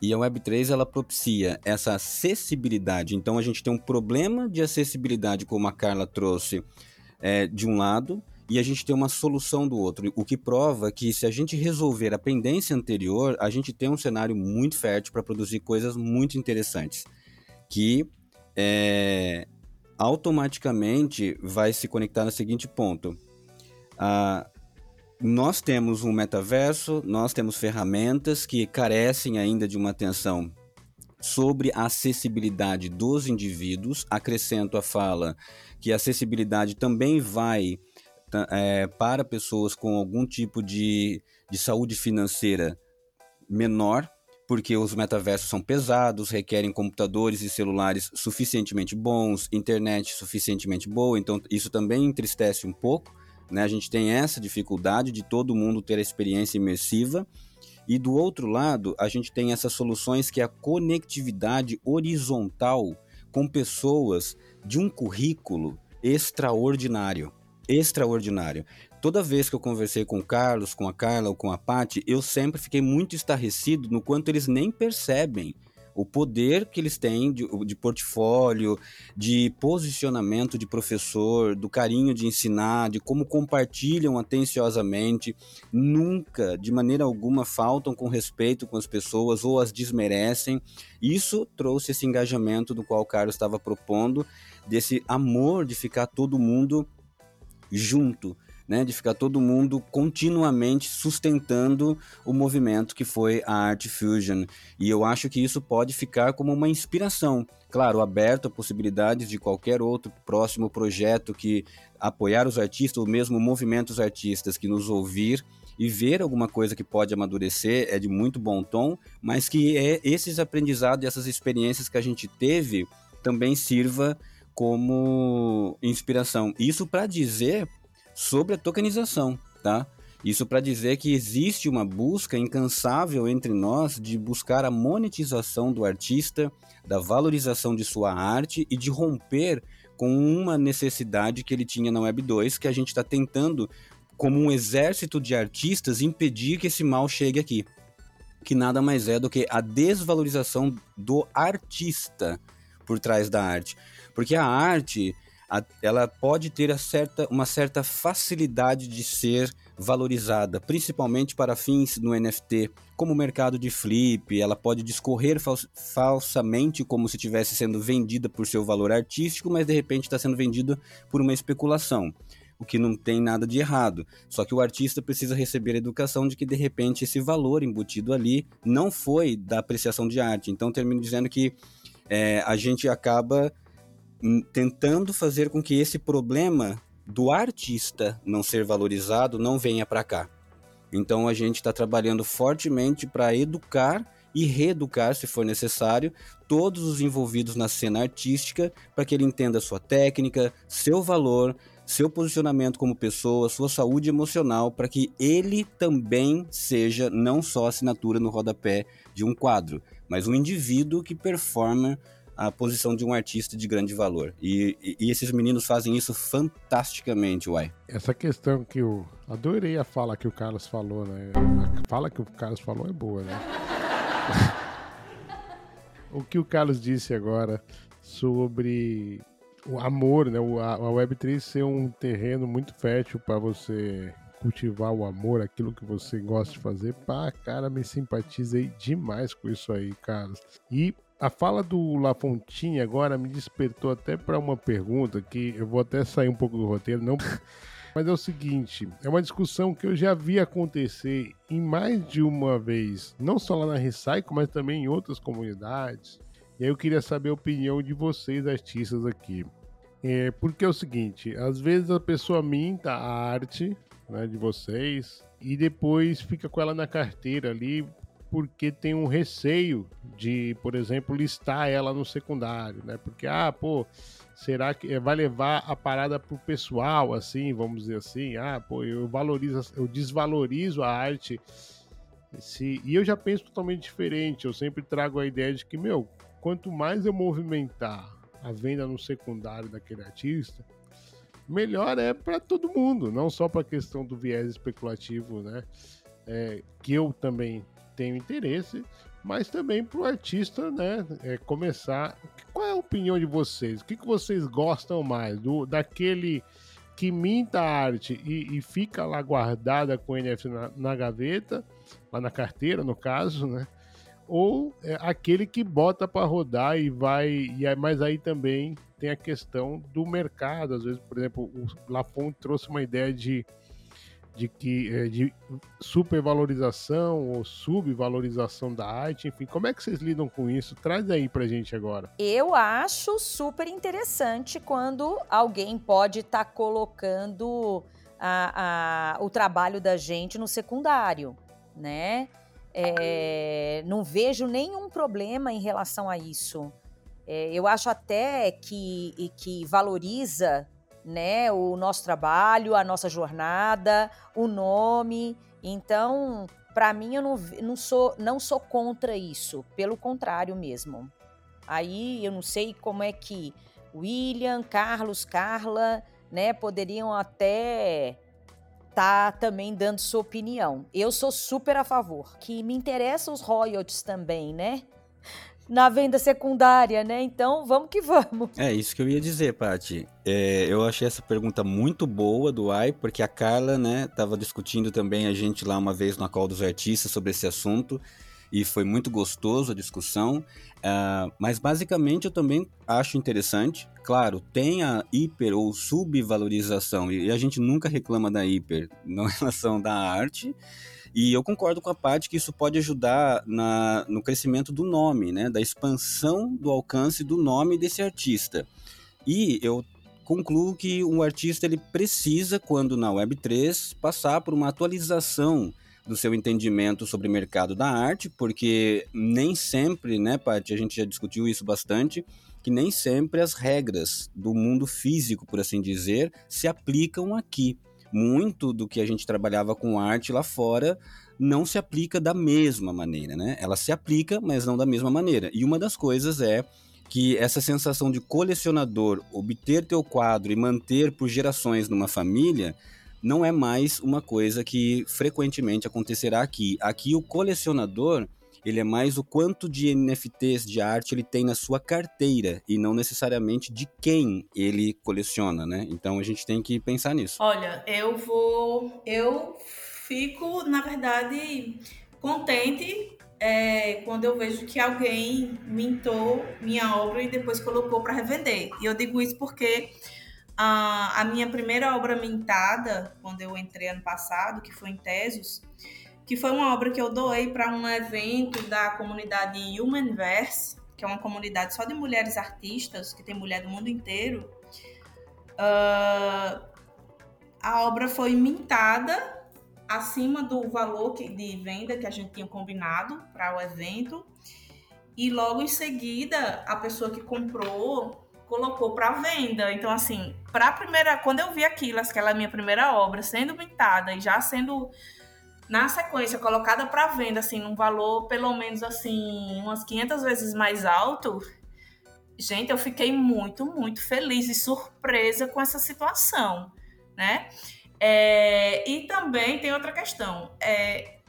E a Web3 ela propicia essa acessibilidade. Então a gente tem um problema de acessibilidade, como a Carla trouxe, é, de um lado, e a gente tem uma solução do outro, o que prova que se a gente resolver a pendência anterior, a gente tem um cenário muito fértil para produzir coisas muito interessantes, que é, automaticamente vai se conectar no seguinte ponto. Ah, nós temos um metaverso, nós temos ferramentas que carecem ainda de uma atenção sobre a acessibilidade dos indivíduos. Acrescento a fala que a acessibilidade também vai é, para pessoas com algum tipo de, de saúde financeira menor, porque os metaversos são pesados, requerem computadores e celulares suficientemente bons, internet suficientemente boa, então isso também entristece um pouco. Né? A gente tem essa dificuldade de todo mundo ter a experiência imersiva. E do outro lado, a gente tem essas soluções que é a conectividade horizontal com pessoas de um currículo extraordinário extraordinário. Toda vez que eu conversei com o Carlos, com a Carla ou com a Paty, eu sempre fiquei muito estarrecido no quanto eles nem percebem o poder que eles têm de, de, portfólio, de posicionamento de professor, do carinho de ensinar, de como compartilham atenciosamente, nunca, de maneira alguma, faltam com respeito com as pessoas ou as desmerecem. Isso trouxe esse engajamento do qual o Carlos estava propondo, desse amor de ficar todo mundo junto, né, de ficar todo mundo continuamente sustentando o movimento que foi a Art Fusion. E eu acho que isso pode ficar como uma inspiração. Claro, aberto a possibilidades de qualquer outro próximo projeto que apoiar os artistas, ou mesmo movimentos artistas que nos ouvir e ver alguma coisa que pode amadurecer é de muito bom tom, mas que é esses aprendizados e essas experiências que a gente teve também sirva como inspiração. Isso para dizer sobre a tokenização, tá? Isso para dizer que existe uma busca incansável entre nós de buscar a monetização do artista, da valorização de sua arte e de romper com uma necessidade que ele tinha na Web 2, que a gente está tentando, como um exército de artistas, impedir que esse mal chegue aqui. Que nada mais é do que a desvalorização do artista por trás da arte. Porque a arte, a, ela pode ter certa, uma certa facilidade de ser valorizada, principalmente para fins no NFT, como o mercado de flip, ela pode discorrer fals falsamente como se estivesse sendo vendida por seu valor artístico, mas de repente está sendo vendida por uma especulação o que não tem nada de errado. Só que o artista precisa receber a educação de que de repente esse valor embutido ali não foi da apreciação de arte. Então termino dizendo que é, a gente acaba tentando fazer com que esse problema do artista não ser valorizado não venha para cá. Então a gente está trabalhando fortemente para educar e reeducar, se for necessário, todos os envolvidos na cena artística para que ele entenda sua técnica, seu valor, seu posicionamento como pessoa, sua saúde emocional, para que ele também seja não só assinatura no rodapé de um quadro, mas um indivíduo que performa a posição de um artista de grande valor. E, e, e esses meninos fazem isso fantasticamente, uai. Essa questão que eu adorei a fala que o Carlos falou, né? A fala que o Carlos falou é boa, né? o que o Carlos disse agora sobre o amor, né? A Web3 ser um terreno muito fértil para você cultivar o amor, aquilo que você gosta de fazer. Pá, cara, me simpatizei demais com isso aí, Carlos. E a fala do Lafontinha agora me despertou até para uma pergunta que eu vou até sair um pouco do roteiro, não. Mas é o seguinte, é uma discussão que eu já vi acontecer em mais de uma vez, não só lá na Recycle, mas também em outras comunidades. E aí eu queria saber a opinião de vocês, artistas aqui. É, porque é o seguinte, às vezes a pessoa minta a arte né, de vocês e depois fica com ela na carteira ali porque tem um receio de, por exemplo, listar ela no secundário, né? Porque, ah, pô, será que vai levar a parada pro pessoal, assim, vamos dizer assim? Ah, pô, eu valorizo, eu desvalorizo a arte. Se, e eu já penso totalmente diferente. Eu sempre trago a ideia de que, meu, quanto mais eu movimentar a venda no secundário daquele artista, melhor é para todo mundo, não só para a questão do viés especulativo, né? É, que eu também tenho interesse, mas também para o artista, né, é, começar. Qual é a opinião de vocês? O que, que vocês gostam mais? Do, daquele que minta a arte e, e fica lá guardada com o NFT na, na, gaveta, lá na carteira, no caso, né? Ou é aquele que bota para rodar e vai. E, mas aí também tem a questão do mercado. Às vezes, por exemplo, o Lafon trouxe uma ideia de de que é, de supervalorização ou subvalorização da arte, enfim, como é que vocês lidam com isso? Traz aí pra gente agora. Eu acho super interessante quando alguém pode estar tá colocando a, a, o trabalho da gente no secundário, né? É, não vejo nenhum problema em relação a isso. É, eu acho até que, que valoriza né, o nosso trabalho, a nossa jornada, o nome. Então, para mim, eu não, não, sou, não sou contra isso, pelo contrário mesmo. Aí eu não sei como é que William, Carlos, Carla, né, poderiam até tá também dando sua opinião. Eu sou super a favor. Que me interessam os royalties também, né? Na venda secundária, né? Então, vamos que vamos. É isso que eu ia dizer, Paty. É, eu achei essa pergunta muito boa do AI, porque a Carla, né, tava discutindo também a gente lá uma vez na call dos artistas sobre esse assunto e foi muito gostoso a discussão. Uh, mas basicamente eu também acho interessante. Claro, tem a hiper ou subvalorização e a gente nunca reclama da hiper na relação da arte. E eu concordo com a parte que isso pode ajudar na, no crescimento do nome, né? Da expansão do alcance do nome desse artista. E eu concluo que um artista ele precisa, quando na Web3, passar por uma atualização do seu entendimento sobre o mercado da arte, porque nem sempre, né, Paty, a gente já discutiu isso bastante, que nem sempre as regras do mundo físico, por assim dizer, se aplicam aqui muito do que a gente trabalhava com arte lá fora não se aplica da mesma maneira, né? Ela se aplica, mas não da mesma maneira. E uma das coisas é que essa sensação de colecionador, obter teu quadro e manter por gerações numa família, não é mais uma coisa que frequentemente acontecerá aqui. Aqui o colecionador ele é mais o quanto de NFTs de arte ele tem na sua carteira e não necessariamente de quem ele coleciona, né? Então a gente tem que pensar nisso. Olha, eu vou, eu fico, na verdade, contente é, quando eu vejo que alguém mintou minha obra e depois colocou para revender. E eu digo isso porque a, a minha primeira obra mintada, quando eu entrei ano passado, que foi em Tesos, que foi uma obra que eu doei para um evento da comunidade Humanverse, que é uma comunidade só de mulheres artistas, que tem mulher do mundo inteiro. Uh, a obra foi mintada acima do valor de venda que a gente tinha combinado para o evento. E logo em seguida, a pessoa que comprou colocou para venda. Então, assim, para primeira, quando eu vi aquilo, aquela minha primeira obra sendo mintada e já sendo na sequência colocada para venda assim num valor pelo menos assim umas 500 vezes mais alto gente, eu fiquei muito, muito feliz e surpresa com essa situação, né? É, e também tem outra questão. É,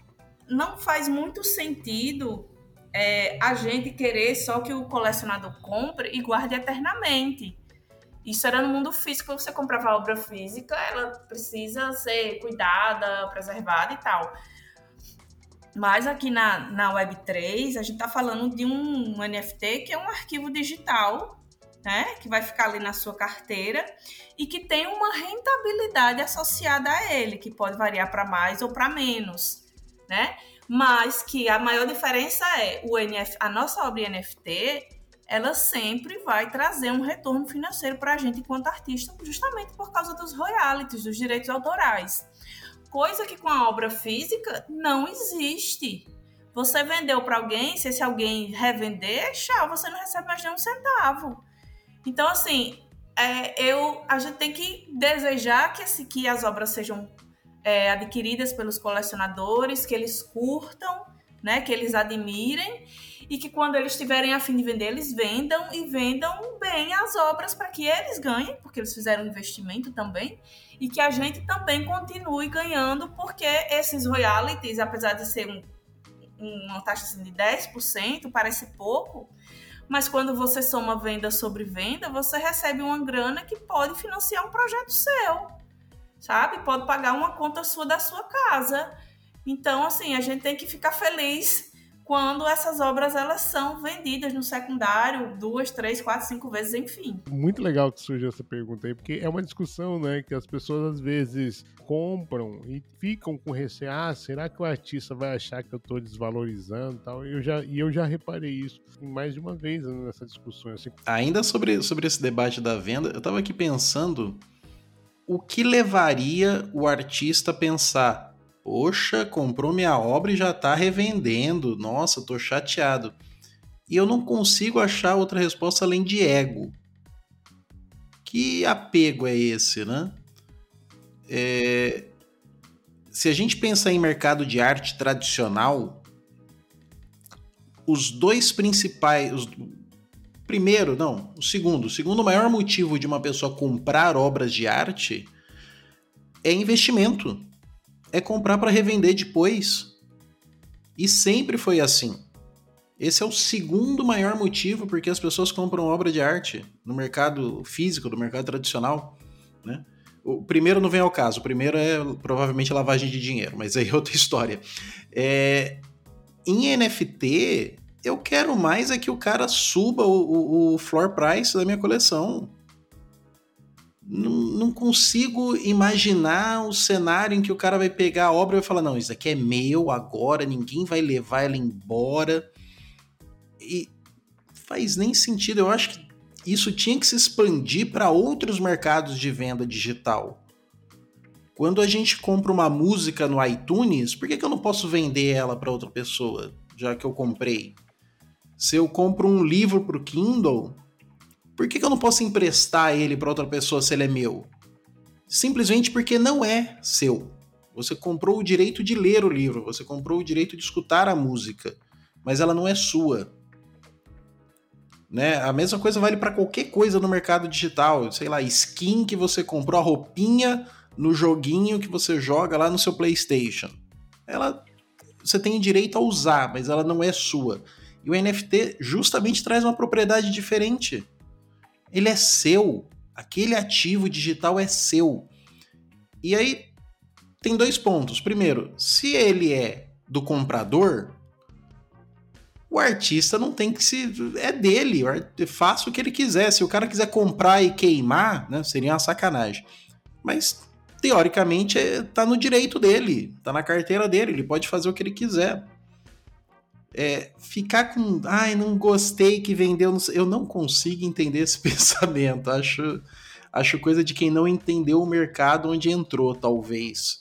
não faz muito sentido é, a gente querer só que o colecionador compre e guarde eternamente. Isso era no mundo físico, você comprava a obra física, ela precisa ser cuidada, preservada e tal. Mas aqui na, na Web3, a gente está falando de um, um NFT que é um arquivo digital, né? Que vai ficar ali na sua carteira e que tem uma rentabilidade associada a ele, que pode variar para mais ou para menos, né? Mas que a maior diferença é o NF, a nossa obra NFT, ela sempre vai trazer um retorno financeiro para a gente enquanto artista, justamente por causa dos royalties, dos direitos autorais. Coisa que com a obra física não existe. Você vendeu para alguém, se esse alguém revender, tchau, você não recebe mais nenhum centavo. Então, assim, é, eu, a gente tem que desejar que, esse, que as obras sejam é, adquiridas pelos colecionadores, que eles curtam, né, que eles admirem e que quando eles tiverem a fim de vender, eles vendam e vendam bem as obras para que eles ganhem, porque eles fizeram um investimento também, e que a gente também continue ganhando, porque esses royalties, apesar de ser um, uma taxa assim de 10%, parece pouco, mas quando você soma venda sobre venda, você recebe uma grana que pode financiar um projeto seu, sabe? Pode pagar uma conta sua da sua casa. Então, assim, a gente tem que ficar feliz quando essas obras elas são vendidas no secundário duas, três, quatro, cinco vezes, enfim. Muito legal que surgiu essa pergunta aí, porque é uma discussão, né, que as pessoas às vezes compram e ficam com receio, ah, será que o artista vai achar que eu estou desvalorizando e tal? Eu já, e eu já reparei isso mais de uma vez né, nessa discussão. Assim. Ainda sobre, sobre esse debate da venda, eu estava aqui pensando o que levaria o artista a pensar Poxa, comprou minha obra e já está revendendo. Nossa, tô chateado. E eu não consigo achar outra resposta além de ego. Que apego é esse, né? É... Se a gente pensar em mercado de arte tradicional, os dois principais. Os... Primeiro, não, o segundo. O segundo maior motivo de uma pessoa comprar obras de arte é investimento é comprar para revender depois. E sempre foi assim. Esse é o segundo maior motivo porque as pessoas compram obra de arte no mercado físico, no mercado tradicional, né? O primeiro não vem ao caso, o primeiro é provavelmente lavagem de dinheiro, mas aí é outra história. É, em NFT, eu quero mais é que o cara suba o, o, o floor price da minha coleção não, consigo imaginar o cenário em que o cara vai pegar a obra e vai falar: não, isso aqui é meu agora, ninguém vai levar ela embora. E faz nem sentido. Eu acho que isso tinha que se expandir para outros mercados de venda digital. Quando a gente compra uma música no iTunes, por que, que eu não posso vender ela para outra pessoa, já que eu comprei? Se eu compro um livro para o Kindle, por que, que eu não posso emprestar ele para outra pessoa se ele é meu? Simplesmente porque não é seu. Você comprou o direito de ler o livro, você comprou o direito de escutar a música, mas ela não é sua. Né? A mesma coisa vale para qualquer coisa no mercado digital, sei lá, skin que você comprou, a roupinha no joguinho que você joga lá no seu PlayStation. Ela você tem direito a usar, mas ela não é sua. E o NFT justamente traz uma propriedade diferente ele é seu. Aquele ativo digital é seu. E aí tem dois pontos. Primeiro, se ele é do comprador, o artista não tem que se. É dele, faça o que ele quiser. Se o cara quiser comprar e queimar, né, seria uma sacanagem. Mas, teoricamente, é, tá no direito dele, tá na carteira dele, ele pode fazer o que ele quiser é, ficar com, ai, não gostei que vendeu, eu não consigo entender esse pensamento. Acho, acho coisa de quem não entendeu o mercado onde entrou, talvez.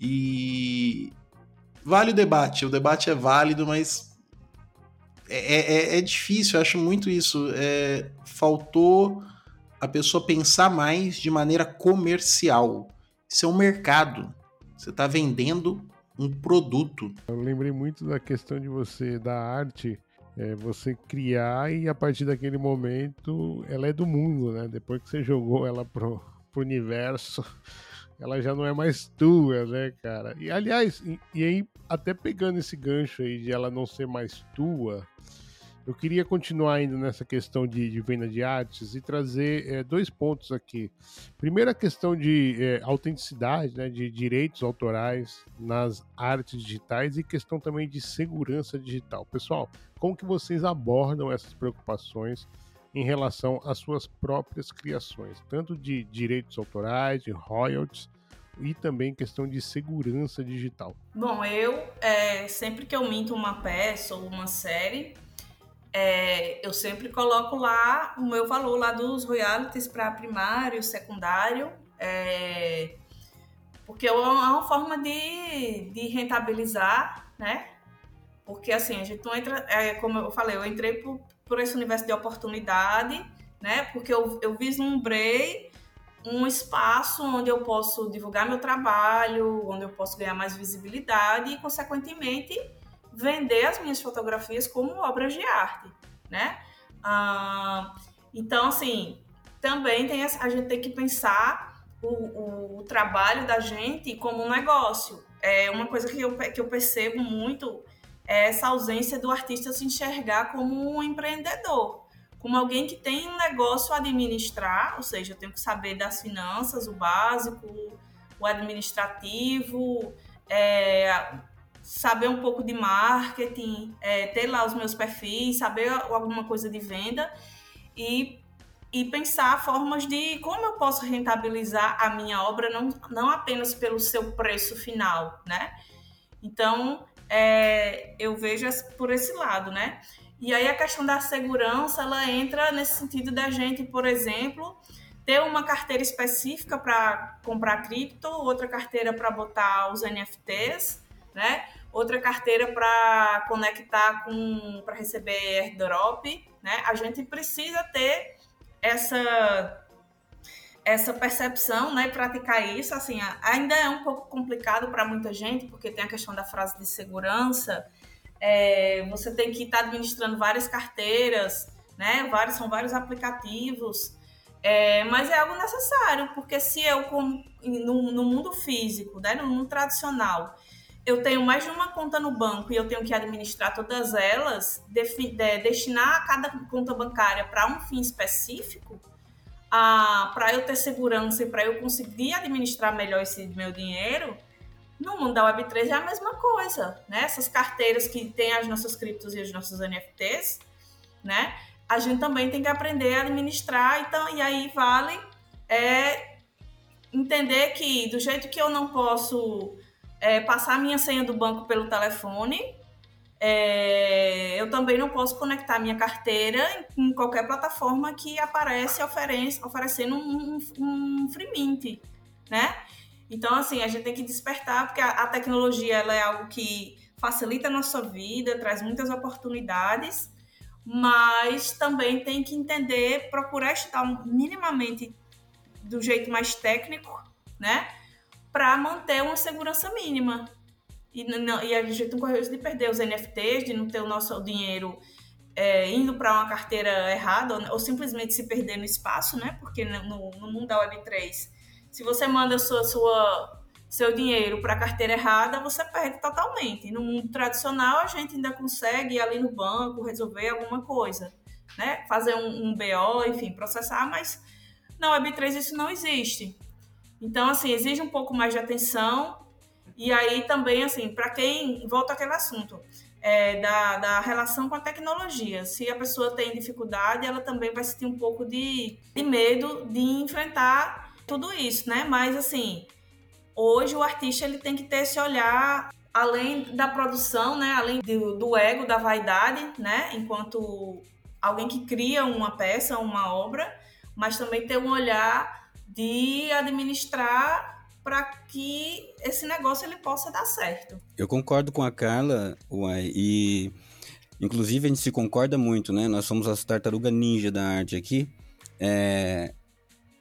E vale o debate, o debate é válido, mas é, é, é, é difícil, eu acho muito isso. É, faltou a pessoa pensar mais de maneira comercial. Isso é um mercado. Você está vendendo um produto. Eu lembrei muito da questão de você, da arte, é você criar e a partir daquele momento ela é do mundo, né? Depois que você jogou ela pro, pro universo, ela já não é mais tua, né, cara? E aliás, e, e aí até pegando esse gancho aí de ela não ser mais tua, eu queria continuar ainda nessa questão de, de venda de artes e trazer é, dois pontos aqui. Primeiro, a questão de é, autenticidade, né, de direitos autorais nas artes digitais e questão também de segurança digital. Pessoal, como que vocês abordam essas preocupações em relação às suas próprias criações, tanto de direitos autorais, de royalties, e também questão de segurança digital. Bom, eu é, sempre que eu minto uma peça ou uma série, é, eu sempre coloco lá o meu valor lá dos royalties para primário, secundário, é, porque é uma forma de, de rentabilizar, né? Porque assim, a gente não entra, é, como eu falei, eu entrei por, por esse universo de oportunidade, né? Porque eu, eu vislumbrei um espaço onde eu posso divulgar meu trabalho, onde eu posso ganhar mais visibilidade e, consequentemente, vender as minhas fotografias como obras de arte, né? Ah, então, assim, também tem a, a gente tem que pensar o, o, o, trabalho da gente como um negócio. É uma coisa que eu, que eu percebo muito é essa ausência do artista se enxergar como um empreendedor, como alguém que tem um negócio a administrar, ou seja, eu tenho que saber das finanças, o básico, o administrativo, é, saber um pouco de marketing, é, ter lá os meus perfis, saber alguma coisa de venda e, e pensar formas de como eu posso rentabilizar a minha obra, não, não apenas pelo seu preço final, né? Então, é, eu vejo por esse lado, né? E aí a questão da segurança, ela entra nesse sentido da gente, por exemplo, ter uma carteira específica para comprar cripto, outra carteira para botar os NFTs, né? Outra carteira para conectar com para receber airdrop, né? A gente precisa ter essa essa percepção, né, praticar isso, assim, ainda é um pouco complicado para muita gente, porque tem a questão da frase de segurança, é, você tem que estar tá administrando várias carteiras, né, vários, são vários aplicativos, é, mas é algo necessário, porque se eu, como, no, no mundo físico, né, no mundo tradicional, eu tenho mais de uma conta no banco e eu tenho que administrar todas elas, de, destinar cada conta bancária para um fim específico, para eu ter segurança e para eu conseguir administrar melhor esse meu dinheiro, no mundo da Web3 é a mesma coisa, né? Essas carteiras que tem as nossas criptos e os nossos NFTs, né? A gente também tem que aprender a administrar, então, e aí vale é, entender que do jeito que eu não posso é, passar a minha senha do banco pelo telefone. É, eu também não posso conectar minha carteira em, qualquer plataforma que aparece oferece, oferecendo um, um, um free mint, né? Então, assim, a gente tem que despertar, porque a, a tecnologia ela é algo que facilita a nossa vida, traz muitas oportunidades, mas também tem que entender, procurar estudar minimamente do jeito mais técnico, né? Para manter uma segurança mínima. E, não, e a gente não corre risco de perder os NFTs, de não ter o nosso dinheiro é, indo para uma carteira errada, ou, ou, simplesmente se perder no espaço, né? Porque no, no mundo da Web3, se você manda sua, sua, seu dinheiro para a carteira errada, você perde totalmente. No mundo tradicional, a gente ainda consegue ir ali no banco, resolver alguma coisa, né? Fazer um, um BO, enfim, processar, mas na Web3 isso não existe. Então, assim, exige um pouco mais de atenção. E aí também, assim, para quem. Volta àquele assunto. É, da, da relação com a tecnologia. Se a pessoa tem dificuldade, ela também vai sentir um pouco de, de medo de enfrentar tudo isso, né? Mas, assim, hoje o artista ele tem que ter esse olhar além da produção, né? Além do, do ego, da vaidade, né? Enquanto alguém que cria uma peça, uma obra, mas também ter um olhar de administrar para que esse negócio ele possa dar certo. Eu concordo com a Carla, uai, e inclusive a gente se concorda muito, né? Nós somos as tartaruga ninja da arte aqui. É,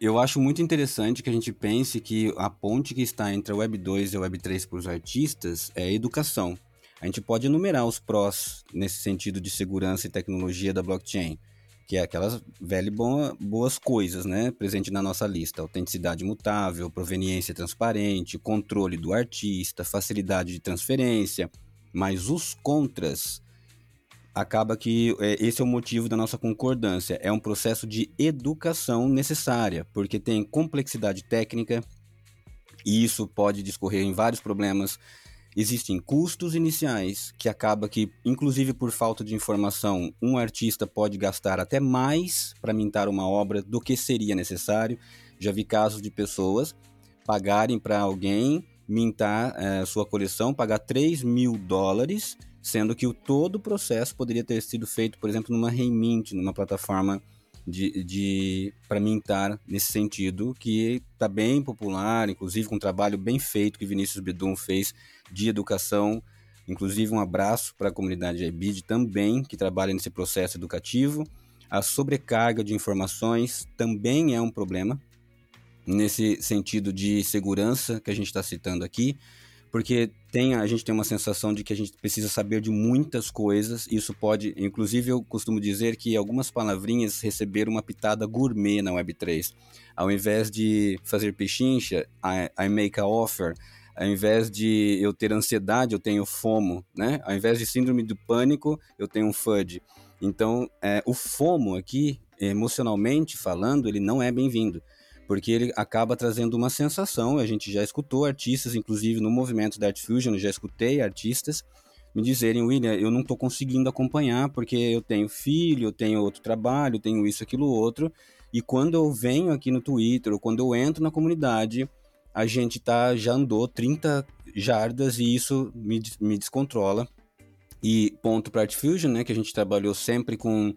eu acho muito interessante que a gente pense que a ponte que está entre a Web 2 e a Web 3 para os artistas é a educação. a gente pode enumerar os prós nesse sentido de segurança e tecnologia da blockchain, que é aquelas velhas boas coisas, né, presente na nossa lista: autenticidade mutável, proveniência transparente, controle do artista, facilidade de transferência. Mas os contras acaba que é, esse é o motivo da nossa concordância. É um processo de educação necessária, porque tem complexidade técnica e isso pode discorrer em vários problemas. Existem custos iniciais que acaba que, inclusive por falta de informação, um artista pode gastar até mais para mintar uma obra do que seria necessário. Já vi casos de pessoas pagarem para alguém mintar é, sua coleção, pagar 3 mil dólares sendo que o todo o processo poderia ter sido feito, por exemplo, numa Remint, numa plataforma de, de para mintar nesse sentido, que está bem popular, inclusive com um trabalho bem feito que Vinícius Bidum fez de educação. Inclusive, um abraço para a comunidade IBID também, que trabalha nesse processo educativo. A sobrecarga de informações também é um problema, nesse sentido de segurança que a gente está citando aqui porque tem, a gente tem uma sensação de que a gente precisa saber de muitas coisas. Isso pode, inclusive, eu costumo dizer que algumas palavrinhas receberam uma pitada gourmet na Web3. Ao invés de fazer pechincha, I, I make a offer. Ao invés de eu ter ansiedade, eu tenho FOMO, né? Ao invés de síndrome do pânico, eu tenho um FUD. Então, é, o FOMO aqui, emocionalmente falando, ele não é bem-vindo porque ele acaba trazendo uma sensação. A gente já escutou artistas, inclusive no movimento da Art Fusion, já escutei artistas me dizerem, William, eu não estou conseguindo acompanhar porque eu tenho filho, eu tenho outro trabalho, eu tenho isso, aquilo, outro. E quando eu venho aqui no Twitter, ou quando eu entro na comunidade, a gente tá, já andou 30 jardas e isso me, me descontrola. E ponto para Art Fusion, né, que a gente trabalhou sempre com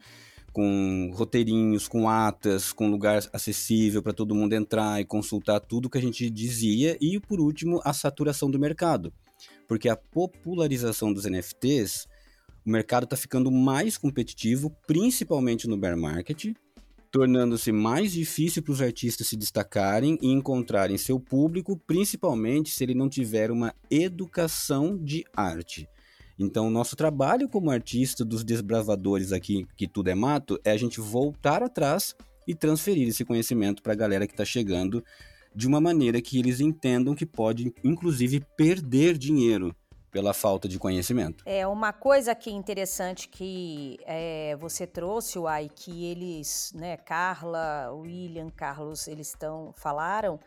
com roteirinhos, com atas, com lugar acessível para todo mundo entrar e consultar tudo que a gente dizia. E, por último, a saturação do mercado. Porque a popularização dos NFTs, o mercado está ficando mais competitivo, principalmente no bear market, tornando-se mais difícil para os artistas se destacarem e encontrarem seu público, principalmente se ele não tiver uma educação de arte. Então, nosso trabalho como artista dos desbravadores aqui, que tudo é mato, é a gente voltar atrás e transferir esse conhecimento para a galera que está chegando de uma maneira que eles entendam que pode, inclusive, perder dinheiro pela falta de conhecimento. É uma coisa que interessante que é, você trouxe, Uai, que eles, né, Carla, William, Carlos, eles estão falaram,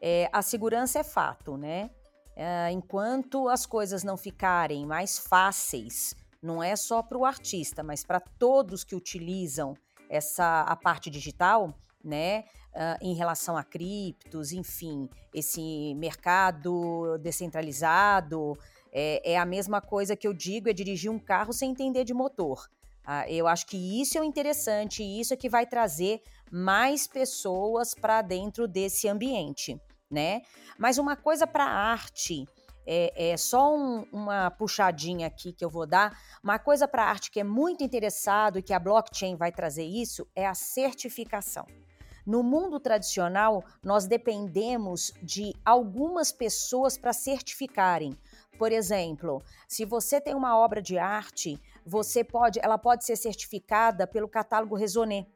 é, a segurança é fato, né? uh, enquanto as coisas não ficarem mais fáceis, não é só para o artista, mas para todos que utilizam essa a parte digital, né, uh, em relação a criptos, enfim, esse mercado descentralizado, é, é, a mesma coisa que eu digo, é dirigir um carro sem entender de motor. Uh, eu acho que isso é o interessante, e isso é que vai trazer mais pessoas para dentro desse ambiente né? Mas uma coisa para arte, é, é só um, uma puxadinha aqui que eu vou dar. Uma coisa para arte que é muito interessado e que a blockchain vai trazer isso é a certificação. No mundo tradicional, nós dependemos de algumas pessoas para certificarem. Por exemplo, se você tem uma obra de arte, você pode, ela pode ser certificada pelo catálogo Raisonné,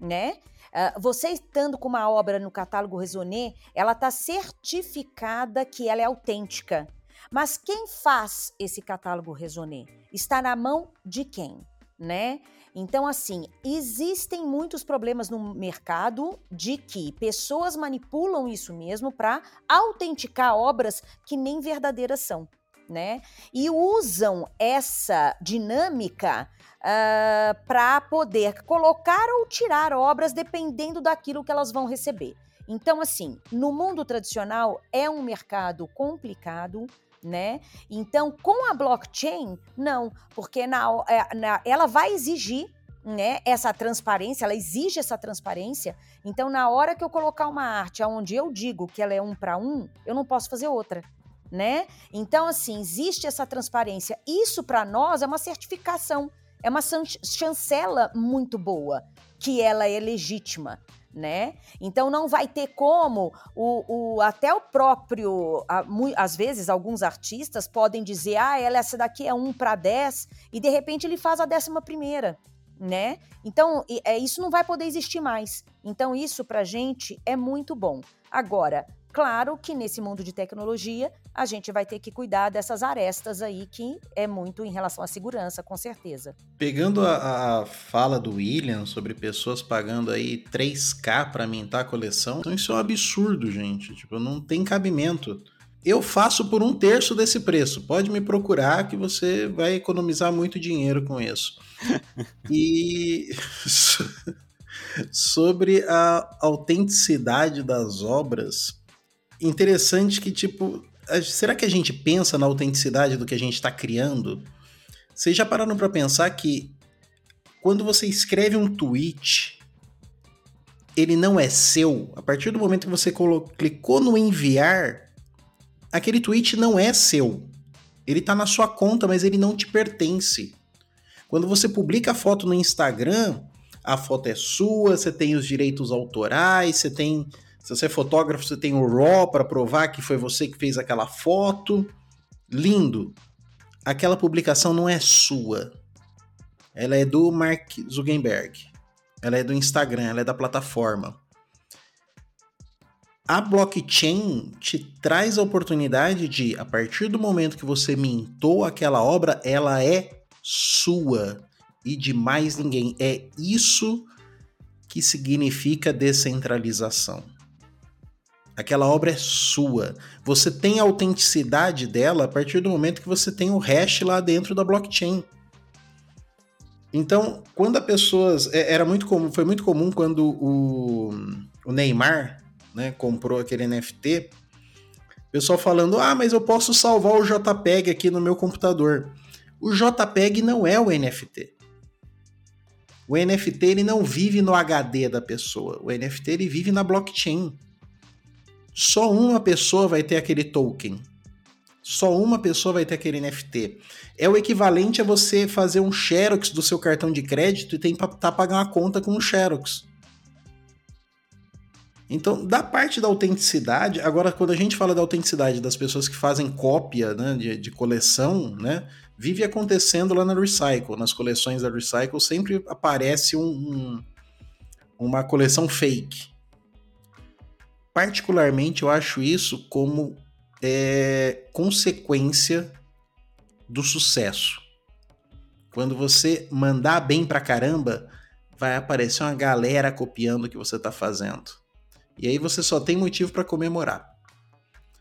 né? Uh, você estando com uma obra no catálogo Raisonné, ela está certificada que ela é autêntica. Mas quem faz esse catálogo Raisonné? Está na mão de quem? Né? Então, assim, existem muitos problemas no mercado de que pessoas manipulam isso mesmo para autenticar obras que nem verdadeiras são, né? E usam essa dinâmica uh, ah, para poder colocar ou tirar obras dependendo daquilo que elas vão receber. Então, assim, no mundo tradicional é um mercado complicado, né? Então, com a blockchain, não, porque na, é, na, ela vai exigir né, essa transparência, ela exige essa transparência. Então, na hora que eu colocar uma arte onde eu digo que ela é um para um, eu não posso fazer outra. Né? Então, assim, existe essa transparência. Isso para nós é uma certificação é uma chancela muito boa, que ela é legítima. né? Então não vai ter como o, o até o próprio, a, mu, às vezes alguns artistas podem dizer, ah, ela essa daqui é um para 10 e de repente ele faz a décima primeira, né? Então é isso não vai poder existir mais. Então isso para gente é muito bom. Agora Claro que nesse mundo de tecnologia a gente vai ter que cuidar dessas arestas aí que é muito em relação à segurança, com certeza. Pegando a, a fala do William sobre pessoas pagando aí 3K para mintar a coleção, então isso é um absurdo, gente. Tipo, não tem cabimento. Eu faço por um terço desse preço. Pode me procurar que você vai economizar muito dinheiro com isso. e sobre a autenticidade das obras, interessante que, tipo, será que a gente pensa na autenticidade do que a gente está criando? Vocês já pararam para pensar que quando você escreve um tweet, ele não é seu? A partir do momento que você clicou no enviar, aquele tweet não é seu. Ele está na sua conta, mas ele não te pertence. Quando você publica a foto no Instagram, a foto é sua, você tem os direitos autorais, você tem se você é fotógrafo, você tem o RAW para provar que foi você que fez aquela foto. Lindo. Aquela publicação não é sua. Ela é do Mark Zuckerberg. Ela é do Instagram, ela é da plataforma. A blockchain te traz a oportunidade de, a partir do momento que você mintou aquela obra, ela é sua e de mais ninguém. É isso que significa descentralização. Aquela obra é sua. Você tem a autenticidade dela a partir do momento que você tem o hash lá dentro da blockchain. Então, quando a pessoas. É, era muito comum, foi muito comum quando o, o Neymar né, comprou aquele NFT. Pessoal falando: ah, mas eu posso salvar o JPEG aqui no meu computador. O JPEG não é o NFT. O NFT ele não vive no HD da pessoa. O NFT ele vive na blockchain. Só uma pessoa vai ter aquele token. Só uma pessoa vai ter aquele NFT. É o equivalente a você fazer um xerox do seu cartão de crédito e tentar tá pagar uma conta com um xerox. Então, da parte da autenticidade, agora quando a gente fala da autenticidade das pessoas que fazem cópia né, de, de coleção, né, vive acontecendo lá na Recycle. Nas coleções da Recycle sempre aparece um, um, uma coleção fake particularmente eu acho isso como é, consequência do sucesso. Quando você mandar bem pra caramba, vai aparecer uma galera copiando o que você está fazendo. E aí você só tem motivo para comemorar.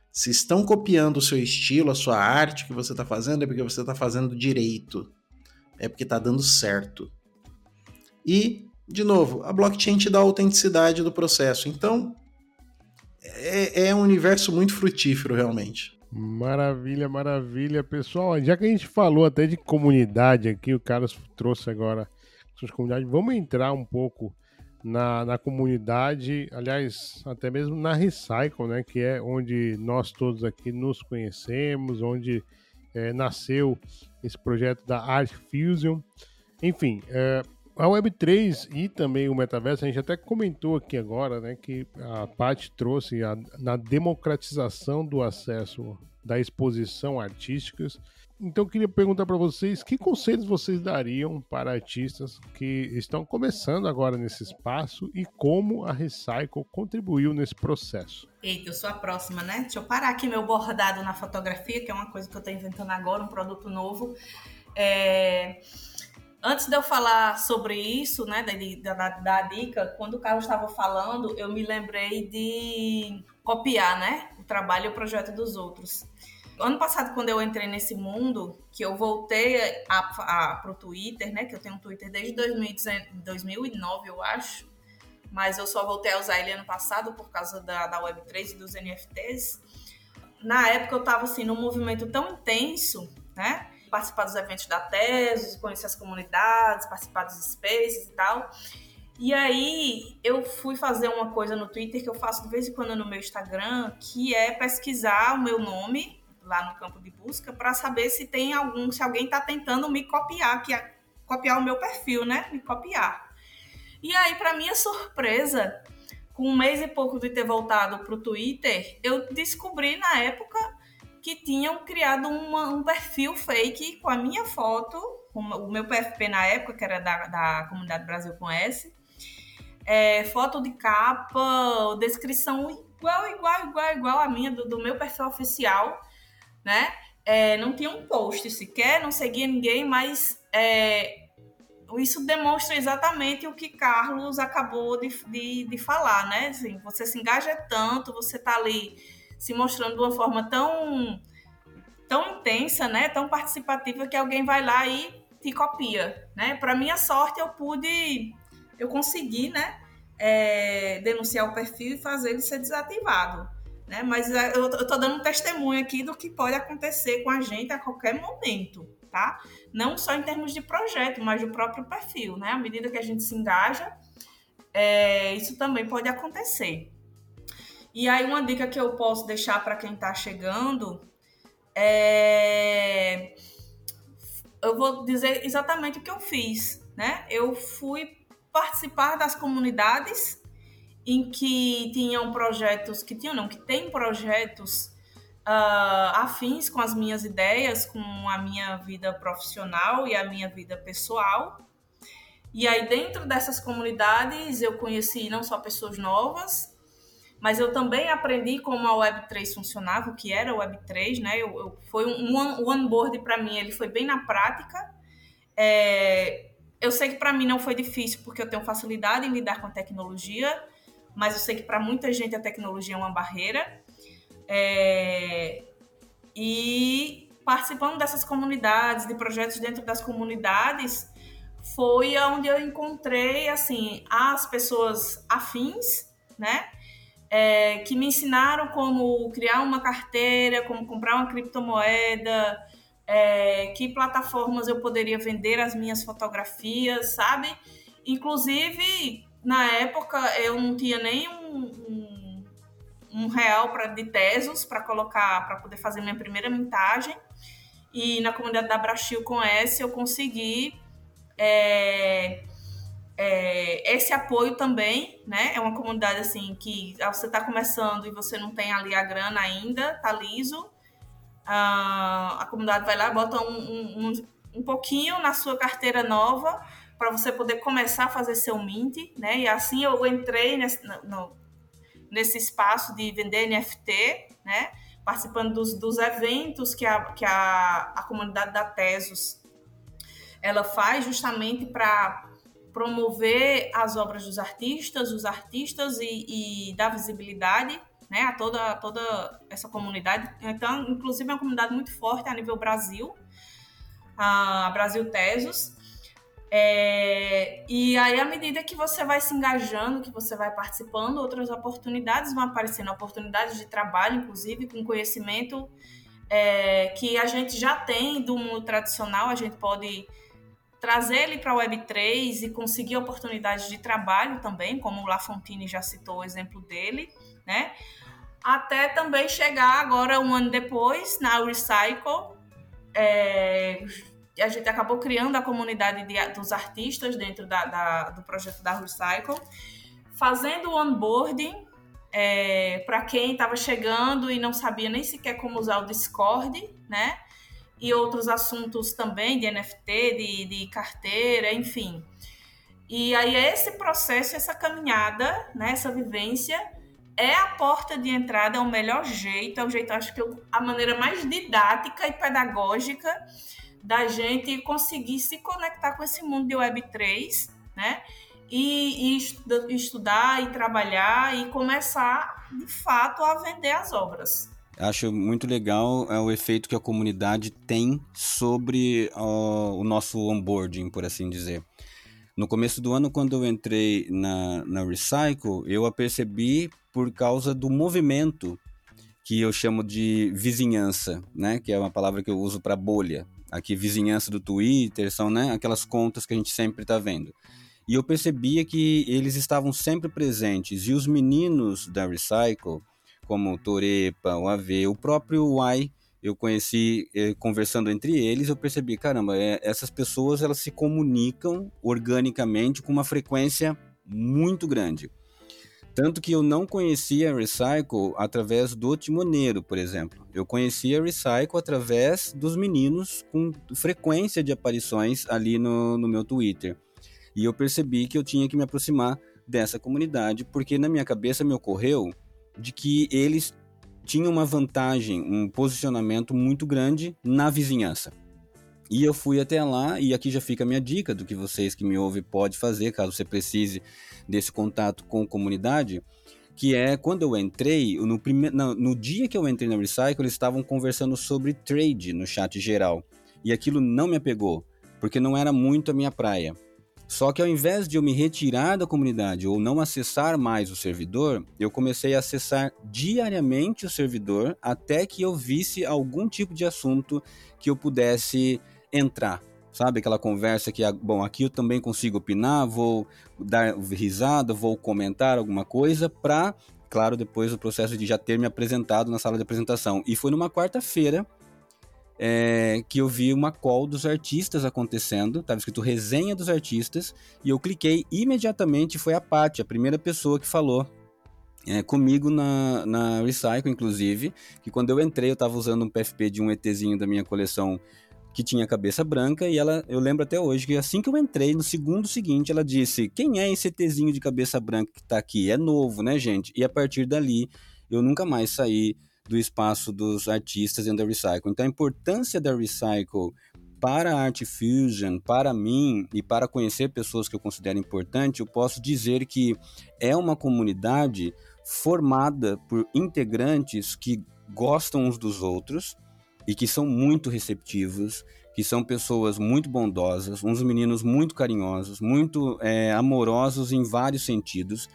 Se estão copiando o seu estilo, a sua arte que você está fazendo, é porque você está fazendo direito. É porque está dando certo. E, de novo, a blockchain te dá a autenticidade do processo. Então, é, é um universo muito frutífero, realmente. Maravilha, maravilha, pessoal. Já que a gente falou até de comunidade aqui, o Carlos trouxe agora suas comunidades, vamos entrar um pouco na, na comunidade, aliás, até mesmo na Recycle, né? Que é onde nós todos aqui nos conhecemos, onde é, nasceu esse projeto da Art Fusion. Enfim, é, a Web3 e também o metaverso, a gente até comentou aqui agora, né, que a Paty trouxe a, na democratização do acesso da exposição artísticas. Então eu queria perguntar para vocês que conselhos vocês dariam para artistas que estão começando agora nesse espaço e como a Recycle contribuiu nesse processo. Eita, eu sou a próxima, né? Deixa eu parar aqui meu bordado na fotografia, que é uma coisa que eu estou inventando agora, um produto novo. É... Antes de eu falar sobre isso, né, da, da, da dica, quando o Carlos estava falando, eu me lembrei de copiar, né, o trabalho e o projeto dos outros. Ano passado, quando eu entrei nesse mundo, que eu voltei para o Twitter, né, que eu tenho um Twitter desde 2009, eu acho, mas eu só voltei a usar ele ano passado por causa da, da Web3 e dos NFTs. Na época eu estava assim num movimento tão intenso, né? Participar dos eventos da tese, conhecer as comunidades, participar dos spaces e tal. E aí eu fui fazer uma coisa no Twitter que eu faço de vez em quando no meu Instagram, que é pesquisar o meu nome lá no campo de busca para saber se tem algum, se alguém está tentando me copiar, que é copiar o meu perfil, né? Me copiar. E aí, para minha surpresa, com um mês e pouco de ter voltado para o Twitter, eu descobri na época que tinham criado uma, um perfil fake com a minha foto, o meu PFP na época, que era da, da Comunidade Brasil com S, é, foto de capa, descrição igual, igual, igual, igual a minha do, do meu perfil oficial, né? É, não tinha um post sequer, não seguia ninguém, mas é, isso demonstra exatamente o que Carlos acabou de, de, de falar, né? Assim, você se engaja tanto, você está ali se mostrando de uma forma tão, tão intensa, né? Tão participativa que alguém vai lá e te copia, né? Para minha sorte, eu pude, eu consegui, né? É, denunciar o perfil e fazer ele ser desativado, né? Mas é, eu, tô dando um testemunho aqui do que pode acontecer com a gente a qualquer momento, tá? Não só em termos de projeto, mas do próprio perfil, né? À medida que a gente se engaja, é, isso também pode acontecer. E aí, uma dica que eu posso deixar para quem está chegando é. Eu vou dizer exatamente o que eu fiz, né? Eu fui participar das comunidades em que tinham projetos, que tinham não, que tem projetos uh, afins com as minhas ideias, com a minha vida profissional e a minha vida pessoal. E aí, dentro dessas comunidades, eu conheci não só pessoas novas, mas eu também aprendi como a Web3 funcionava, o que era a Web3, né? Eu, eu foi um, um onboard para mim, ele foi bem na prática. É, eu sei que para mim não foi difícil, porque eu tenho facilidade em lidar com a tecnologia, mas eu sei que para muita gente a tecnologia é uma barreira. É, e participando dessas comunidades, de projetos dentro das comunidades, foi onde eu encontrei assim as pessoas afins, né? É, que me ensinaram como criar uma carteira, como comprar uma criptomoeda, é, que plataformas eu poderia vender as minhas fotografias, sabe? Inclusive, na época, eu não tinha nem um, um, um real pra, de Tesos para colocar, para poder fazer minha primeira mintagem. E na comunidade da Brasil com S eu consegui é, é, esse apoio também, né? É uma comunidade assim que você está começando e você não tem ali a grana ainda, tá liso. Ah, a comunidade vai lá, bota um, um, um pouquinho na sua carteira nova para você poder começar a fazer seu mint, né? E assim eu entrei nesse, no, nesse espaço de vender NFT, né? Participando dos, dos eventos que, a, que a, a comunidade da Tesos ela faz justamente para promover as obras dos artistas, os artistas e, e dar visibilidade né, a toda, a toda essa comunidade. Então, inclusive, é uma comunidade muito forte a nível Brasil, a Brasil Tesos. É, e aí, à medida que você vai se engajando, que você vai participando, outras oportunidades vão aparecendo, oportunidades de trabalho, inclusive, com conhecimento é, que a gente já tem do mundo tradicional, a gente pode trazer ele para a Web3 e conseguir oportunidades de trabalho também, como o Lafontine já citou o exemplo dele, né? Até também chegar agora, um ano depois, na Recycle, é, a gente acabou criando a comunidade de, dos artistas dentro da, da, do projeto da Recycle, fazendo o onboarding é, para quem estava chegando e não sabia nem sequer como usar o Discord, né? E outros assuntos também de NFT, de, de carteira, enfim. E aí esse processo, essa caminhada, né, essa vivência é a porta de entrada, é o melhor jeito, é o jeito, acho que eu, a maneira mais didática e pedagógica da gente conseguir se conectar com esse mundo de Web3, né? E, e estudar e trabalhar e começar, de fato, a vender as obras. Acho muito legal é, o efeito que a comunidade tem sobre o nosso onboarding, por assim dizer. No começo do ano, quando eu entrei na, na Recycle, eu a percebi por causa do movimento que eu chamo de vizinhança, né? Que é uma palavra que eu uso para bolha. Aqui, vizinhança do Twitter, são né, aquelas contas que a gente sempre está vendo. E eu percebia que eles estavam sempre presentes. E os meninos da Recycle, como o Torepa, o AV, o próprio Y, eu conheci eh, conversando entre eles, eu percebi, caramba, é, essas pessoas elas se comunicam organicamente com uma frequência muito grande. Tanto que eu não conhecia a Recycle através do Timoneiro, por exemplo. Eu conhecia a Recycle através dos meninos com frequência de aparições ali no, no meu Twitter. E eu percebi que eu tinha que me aproximar dessa comunidade, porque na minha cabeça me ocorreu de que eles tinham uma vantagem, um posicionamento muito grande na vizinhança. E eu fui até lá, e aqui já fica a minha dica do que vocês que me ouvem pode fazer, caso você precise desse contato com a comunidade, que é quando eu entrei, no, prime... no dia que eu entrei na Recycle, eles estavam conversando sobre trade no chat geral. E aquilo não me apegou, porque não era muito a minha praia. Só que ao invés de eu me retirar da comunidade ou não acessar mais o servidor, eu comecei a acessar diariamente o servidor até que eu visse algum tipo de assunto que eu pudesse entrar. Sabe aquela conversa que, bom, aqui eu também consigo opinar, vou dar risada, vou comentar alguma coisa para, claro, depois o processo de já ter me apresentado na sala de apresentação. E foi numa quarta-feira é, que eu vi uma call dos artistas acontecendo, estava escrito resenha dos artistas, e eu cliquei imediatamente, foi a Paty, a primeira pessoa que falou é, comigo na, na Recycle, inclusive, que quando eu entrei eu estava usando um PFP de um ETzinho da minha coleção que tinha cabeça branca, e ela, eu lembro até hoje que assim que eu entrei, no segundo seguinte, ela disse: Quem é esse ETzinho de cabeça branca que está aqui? É novo, né, gente? E a partir dali, eu nunca mais saí do espaço dos artistas dentro da Recycle. Então, a importância da Recycle para a Art Fusion, para mim e para conhecer pessoas que eu considero importante, eu posso dizer que é uma comunidade formada por integrantes que gostam uns dos outros e que são muito receptivos, que são pessoas muito bondosas, uns meninos muito carinhosos, muito é, amorosos em vários sentidos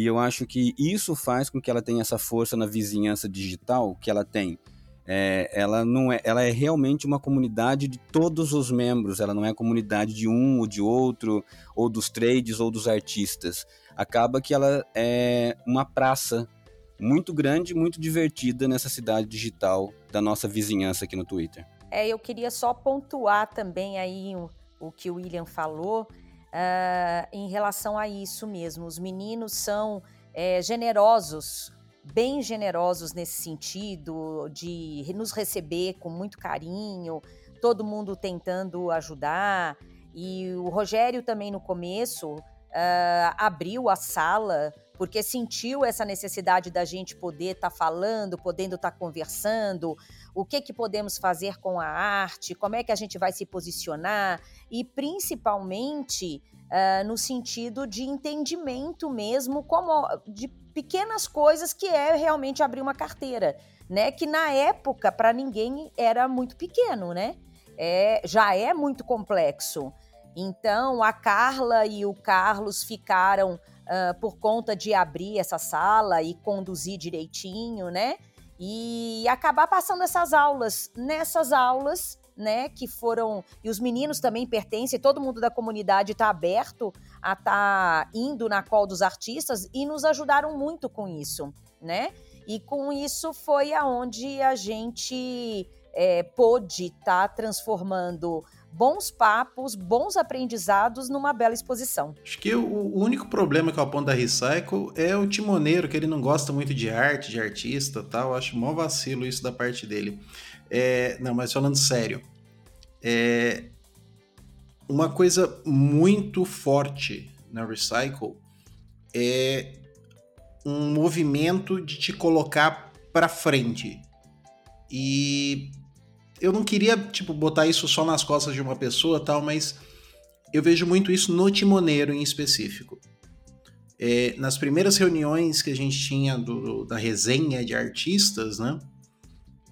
e eu acho que isso faz com que ela tenha essa força na vizinhança digital que ela tem. É, ela não é, ela é realmente uma comunidade de todos os membros. Ela não é comunidade de um ou de outro, ou dos trades ou dos artistas. Acaba que ela é uma praça muito grande, muito divertida nessa cidade digital da nossa vizinhança aqui no Twitter. É, eu queria só pontuar também aí o, o que o William falou uh, em relação a isso mesmo. Os meninos são é, generosos, bem generosos nesse sentido, de nos receber com muito carinho, todo mundo tentando ajudar. E o Rogério também no começo uh, abriu a sala porque sentiu essa necessidade da gente poder estar tá falando, podendo estar tá conversando, o que que podemos fazer com a arte, como é que a gente vai se posicionar e principalmente uh, no sentido de entendimento mesmo, como de pequenas coisas que é realmente abrir uma carteira, né? Que na época para ninguém era muito pequeno, né? É, já é muito complexo. Então a Carla e o Carlos ficaram por conta de abrir essa sala e conduzir direitinho, né? E acabar passando essas aulas. Nessas aulas, né, que foram e os meninos também pertencem, todo mundo da comunidade está aberto a estar tá indo na call dos artistas e nos ajudaram muito com isso, né? E com isso foi aonde a gente é, pôde estar tá transformando bons papos, bons aprendizados numa bela exposição. Acho que o, o único problema que eu aponto da Recycle é o timoneiro, que ele não gosta muito de arte, de artista tal. Acho mó vacilo isso da parte dele. É, não, mas falando sério, é, uma coisa muito forte na Recycle é um movimento de te colocar para frente. E eu não queria, tipo, botar isso só nas costas de uma pessoa tal, mas eu vejo muito isso no Timoneiro em específico. É, nas primeiras reuniões que a gente tinha do, da resenha de artistas, né?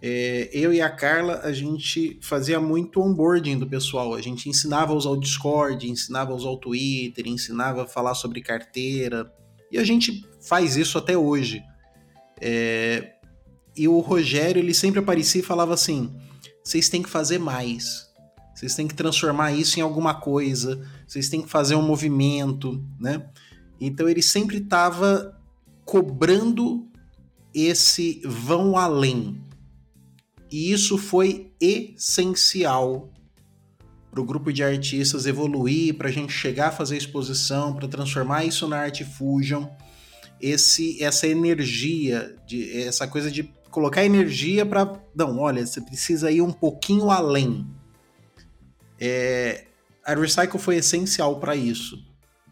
É, eu e a Carla, a gente fazia muito onboarding do pessoal. A gente ensinava a usar o Discord, ensinava a usar o Twitter, ensinava a falar sobre carteira. E a gente faz isso até hoje. É, e o Rogério, ele sempre aparecia e falava assim: vocês têm que fazer mais. Vocês têm que transformar isso em alguma coisa. Vocês têm que fazer um movimento, né? Então ele sempre estava cobrando esse vão além. E isso foi essencial para o grupo de artistas evoluir, para a gente chegar a fazer exposição, para transformar isso na Arte Fusion. esse essa energia, de, essa coisa de colocar energia para. Não, olha, você precisa ir um pouquinho além. É, a Recycle foi essencial para isso.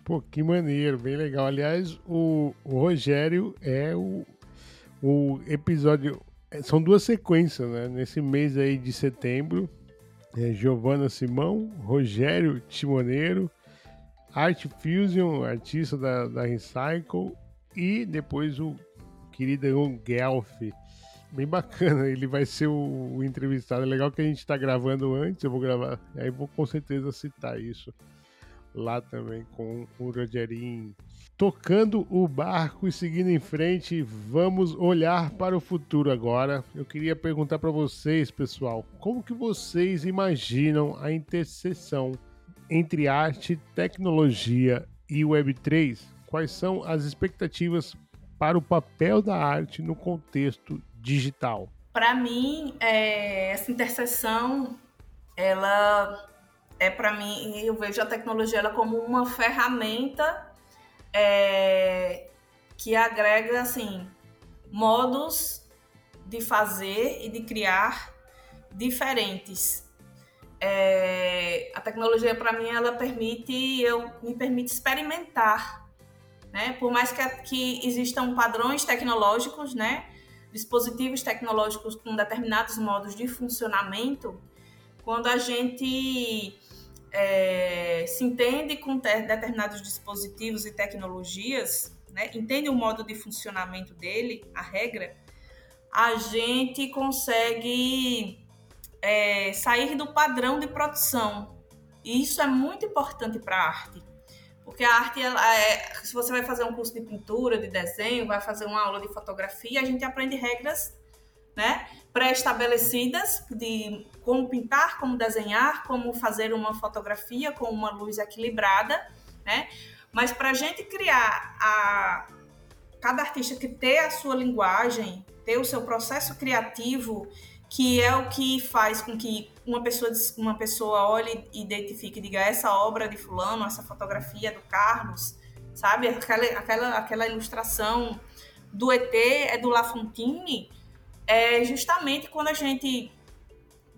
Pô, que maneiro, bem legal. Aliás, o, o Rogério é o, o episódio. É, são duas sequências, né? Nesse mês aí de setembro. É Giovana Simão, Rogério Timoneiro, Art Fusion, artista da, da Recycle, e depois o querido Guelph, bem bacana. Ele vai ser o, o, entrevistado. É legal que a gente está gravando antes, eu vou gravar, aí vou com certeza citar isso lá também com o Rogerinho. Tocando o barco e seguindo em frente, vamos olhar para o futuro agora. Eu queria perguntar para vocês, pessoal, como que vocês imaginam a interseção entre arte, tecnologia e Web3? Quais são as expectativas para o papel da arte no contexto digital? Para mim, é, essa interseção, ela é para mim, eu vejo a tecnologia ela como uma ferramenta é, que agrega assim modos de fazer e de criar diferentes. É, a tecnologia para mim ela permite eu me permite experimentar, né? Por mais que, que existam padrões tecnológicos, né? Dispositivos tecnológicos com determinados modos de funcionamento, quando a gente é, se entende com determinados dispositivos e tecnologias, né, entende o modo de funcionamento dele, a regra, a gente consegue é, sair do padrão de produção. E isso é muito importante para a arte. Porque a arte, ela é, se você vai fazer um curso de pintura, de desenho, vai fazer uma aula de fotografia, a gente aprende regras né, pré-estabelecidas de como pintar, como desenhar, como fazer uma fotografia com uma luz equilibrada, né? Mas para a gente criar a cada artista que ter a sua linguagem, ter o seu processo criativo, que é o que faz com que uma pessoa, uma pessoa olhe e identifique, diga essa obra de fulano, essa fotografia do Carlos, sabe? Aquela, aquela, aquela ilustração do ET é do Lafontine, é justamente quando a gente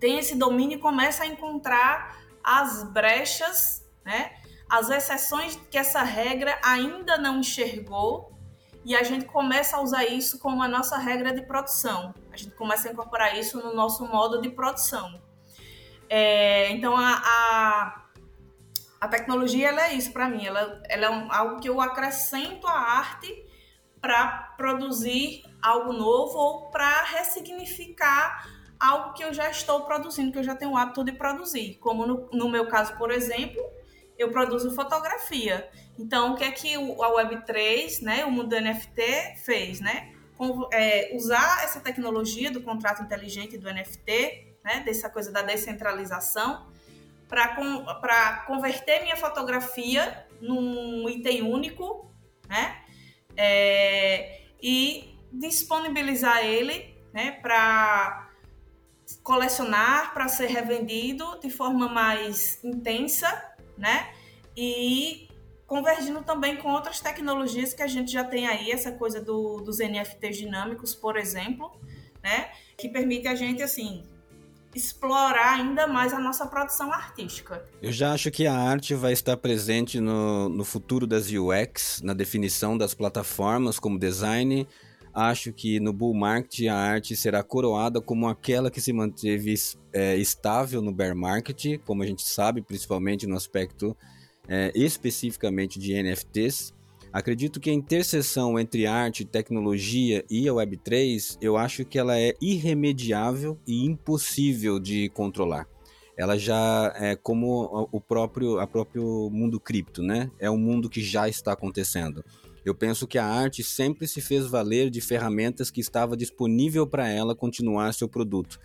tem esse domínio e começa a encontrar as brechas, né? As exceções que essa regra ainda não enxergou e a gente começa a usar isso como a nossa regra de produção. A gente começa a incorporar isso no nosso modo de produção. É, então, a, a, a, tecnologia ela é isso para mim. Ela, ela é um, algo que eu acrescento à arte para produzir algo novo ou para ressignificar algo que eu já estou produzindo, que eu já tenho o hábito de produzir. Como no, no meu caso, por exemplo, eu produzo fotografia. Então, o que é que a Web3, né, o mundo do NFT fez, né? É, usar essa tecnologia do contrato inteligente do NFT, né, dessa coisa da descentralização, para converter minha fotografia num item único, né? É, e disponibilizar ele né, para colecionar, para ser revendido de forma mais intensa, né? E convergindo também com outras tecnologias que a gente já tem aí, essa coisa do, dos NFTs dinâmicos, por exemplo, né? Que permite a gente, assim, explorar ainda mais a nossa produção artística. Eu já acho que a arte vai estar presente no, no futuro das UX, na definição das plataformas como design, acho que no bull market a arte será coroada como aquela que se manteve é, estável no bear market, como a gente sabe, principalmente no aspecto é, especificamente de NFTs. Acredito que a interseção entre arte, tecnologia e a Web3, eu acho que ela é irremediável e impossível de controlar. Ela já é como o próprio, a próprio mundo cripto, né? É um mundo que já está acontecendo. Eu penso que a arte sempre se fez valer de ferramentas que estava disponível para ela continuar seu produto.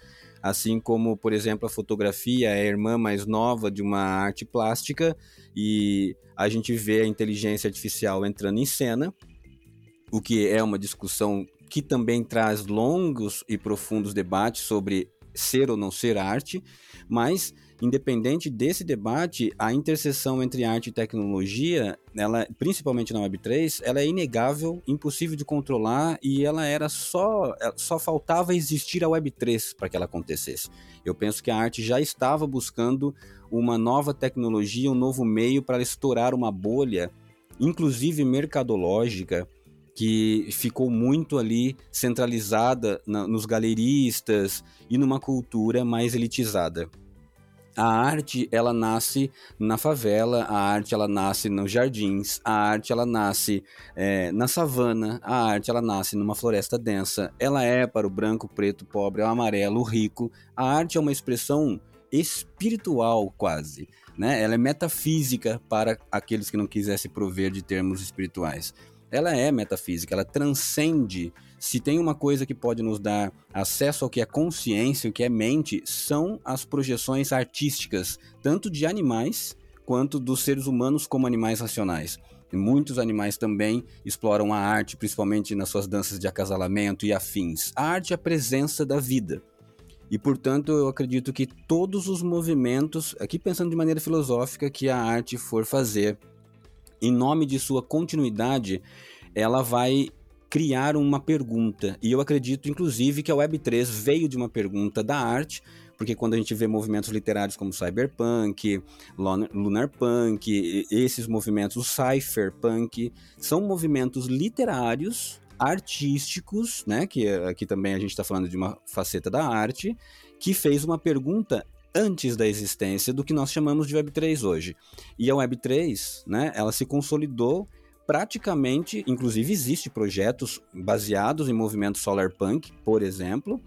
Assim como, por exemplo, a fotografia é a irmã mais nova de uma arte plástica e a gente vê a inteligência artificial entrando em cena, o que é uma discussão que também traz longos e profundos debates sobre ser ou não ser arte, mas independente desse debate, a interseção entre arte e tecnologia, ela, principalmente na Web3, ela é inegável, impossível de controlar e ela era só é, só faltava existir a Web3 para que ela acontecesse. Eu penso que a arte já estava buscando uma nova tecnologia, um novo meio para estourar uma bolha, inclusive mercadológica, que ficou muito ali centralizada na, nos galeristas e numa cultura mais elitizada. A arte, ela nasce na favela, a arte, ela nasce nos jardins, a arte, ela nasce é, na savana, a arte, ela nasce numa floresta densa. Ela é para o branco, preto, pobre, o amarelo, o rico. A arte é uma expressão espiritual, quase. Né? Ela é metafísica para aqueles que não quisessem prover de termos espirituais. Ela é metafísica, ela transcende se tem uma coisa que pode nos dar acesso ao que é consciência, o que é mente, são as projeções artísticas, tanto de animais quanto dos seres humanos como animais racionais. E muitos animais também exploram a arte, principalmente nas suas danças de acasalamento e afins. A arte é a presença da vida. E, portanto, eu acredito que todos os movimentos, aqui pensando de maneira filosófica, que a arte for fazer, em nome de sua continuidade, ela vai criar uma pergunta. E eu acredito, inclusive, que a Web3 veio de uma pergunta da arte, porque quando a gente vê movimentos literários como Cyberpunk, Lunar Punk, esses movimentos, o Cypherpunk, são movimentos literários, artísticos, né, que aqui também a gente está falando de uma faceta da arte, que fez uma pergunta antes da existência do que nós chamamos de Web3 hoje. E a Web3, né, ela se consolidou praticamente, inclusive existe projetos baseados em movimentos solarpunk, por exemplo,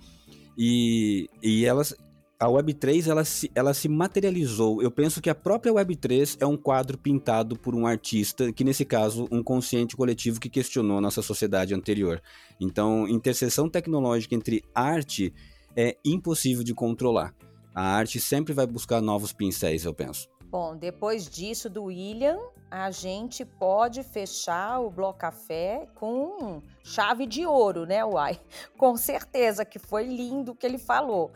e, e elas, a Web3 ela se, ela se materializou. Eu penso que a própria Web3 é um quadro pintado por um artista, que nesse caso, um consciente coletivo que questionou nossa sociedade anterior. Então, interseção tecnológica entre arte é impossível de controlar. A arte sempre vai buscar novos pincéis, eu penso. Bom, depois disso do William, a gente pode fechar o Bloco Café com chave de ouro, né, Uai? Com certeza que foi lindo o que ele falou.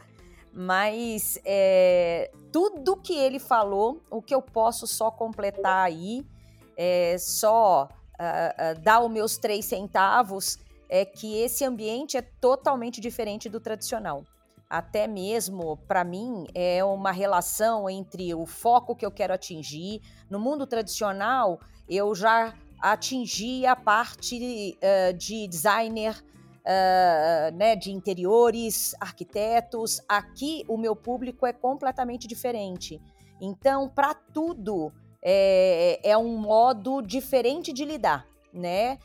Mas é, tudo que ele falou, o que eu posso só completar aí, é só uh, uh, dar os meus três centavos, é que esse ambiente é totalmente diferente do tradicional até mesmo para mim é uma relação entre o foco que eu quero atingir. No mundo tradicional, eu já atingi a parte uh, de designer, uh, né, de interiores, arquitetos. Aqui o meu público é completamente diferente. Então, para tudo é, é, um modo diferente de lidar, né?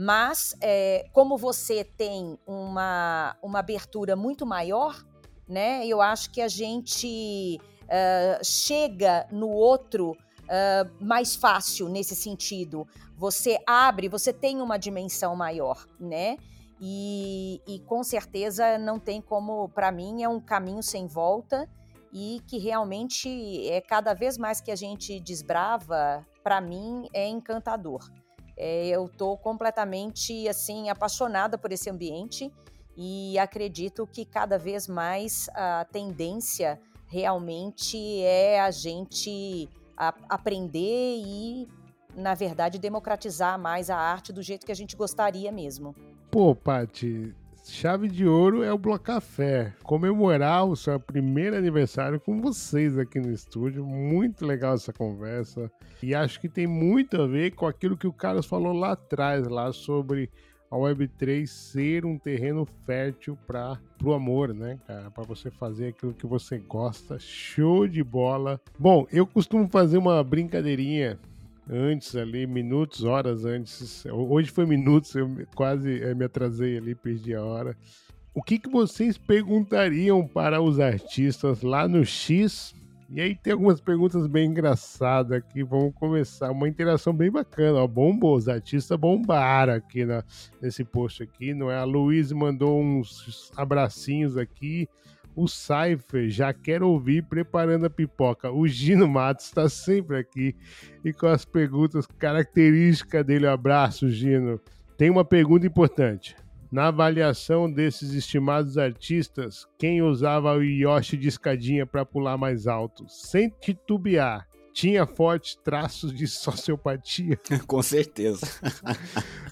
Mas, é, como você tem uma, uma abertura muito maior, né? Eu acho que a gente uh, chega no outro uh, mais fácil nesse sentido. Você abre, você tem uma dimensão maior, né? E, e com certeza não tem como, para mim, é um caminho sem volta e que realmente é cada vez mais que a gente desbrava, para mim é encantador. É, eu estou completamente assim apaixonada por esse ambiente e acredito que cada vez mais a tendência realmente é a gente a, aprender e, na verdade, democratizar mais a arte do jeito que a gente gostaria mesmo. Pô, Pati, chave de ouro é o Bloco Café. Comemorar o seu primeiro aniversário com vocês aqui no estúdio. Muito legal essa conversa. E acho que tem muito a ver com aquilo que o Carlos falou lá atrás, lá sobre a Web3 ser um terreno fértil para o amor, né, cara? Para você fazer aquilo que você gosta. Show de bola. Bom, eu costumo fazer uma brincadeirinha antes ali, minutos, horas antes. Hoje foi minutos, eu quase eh, me atrasei ali, perdi a hora. O que, que vocês perguntariam para os artistas lá no X e aí tem algumas perguntas bem engraçadas aqui. Vamos começar. Uma interação bem bacana. Ó, bombou, os artistas bombaram aqui na, nesse post aqui. Não é? A Luiz mandou uns abracinhos aqui. O Cypher já quer ouvir preparando a pipoca. O Gino Matos está sempre aqui e com as perguntas características dele. Um abraço, Gino. Tem uma pergunta importante. Na avaliação desses estimados artistas, quem usava o Yoshi de escadinha para pular mais alto, sem titubear, tinha fortes traços de sociopatia? Com certeza.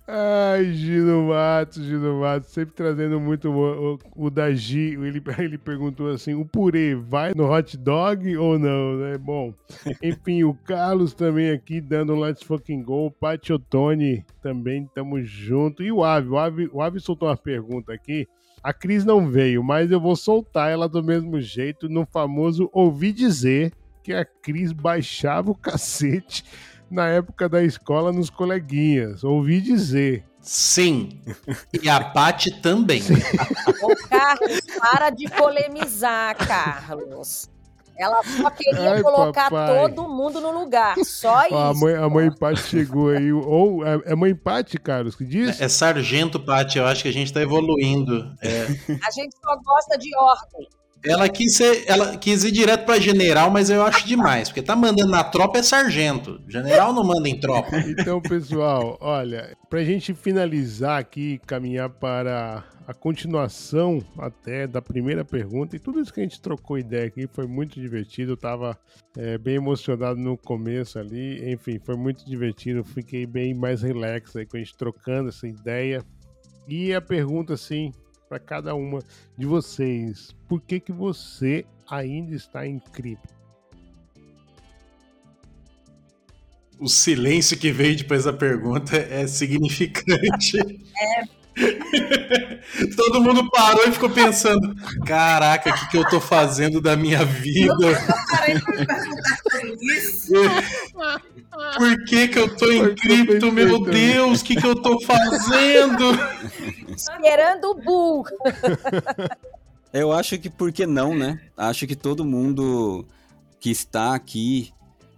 Ai, Gino Matos, Gino Matos, sempre trazendo muito o, o, o da G, ele, ele perguntou assim, o purê vai no hot dog ou não, né? Bom, enfim, o Carlos também aqui dando um Let's Fucking Go, Paty Otoni também, tamo junto, e o Ave, o Ave, o Ave soltou uma pergunta aqui, a Cris não veio, mas eu vou soltar ela do mesmo jeito no famoso ouvi dizer que a Cris baixava o cacete na época da escola nos coleguinhas. Ouvi dizer. Sim. E a Paty também. Ô, Carlos, para de polemizar, Carlos. Ela só queria Ai, colocar papai. todo mundo no lugar, só isso. A mãe, a mãe Paty chegou aí. Ou é, é mãe Paty, Carlos, que diz? É, é sargento Paty, eu acho que a gente tá evoluindo. É. A gente só gosta de ordem. Ela quis, ser, ela quis ir direto para general, mas eu acho demais, porque tá mandando na tropa é sargento. General não manda em tropa. Então, pessoal, olha, pra gente finalizar aqui, caminhar para a continuação até da primeira pergunta e tudo isso que a gente trocou ideia aqui foi muito divertido. Eu tava é, bem emocionado no começo ali, enfim, foi muito divertido. Fiquei bem mais relax aí com a gente trocando essa ideia. E a pergunta, assim, para cada uma de vocês. Por que, que você ainda está em cripto? O silêncio que veio depois da pergunta é significante. É. Todo mundo parou e ficou pensando: caraca, o que, que eu tô fazendo da minha vida? Por que, que eu tô em cripto, meu Deus? O que, que eu tô fazendo? Esperando o bull. Eu acho que por que não, né? Acho que todo mundo que está aqui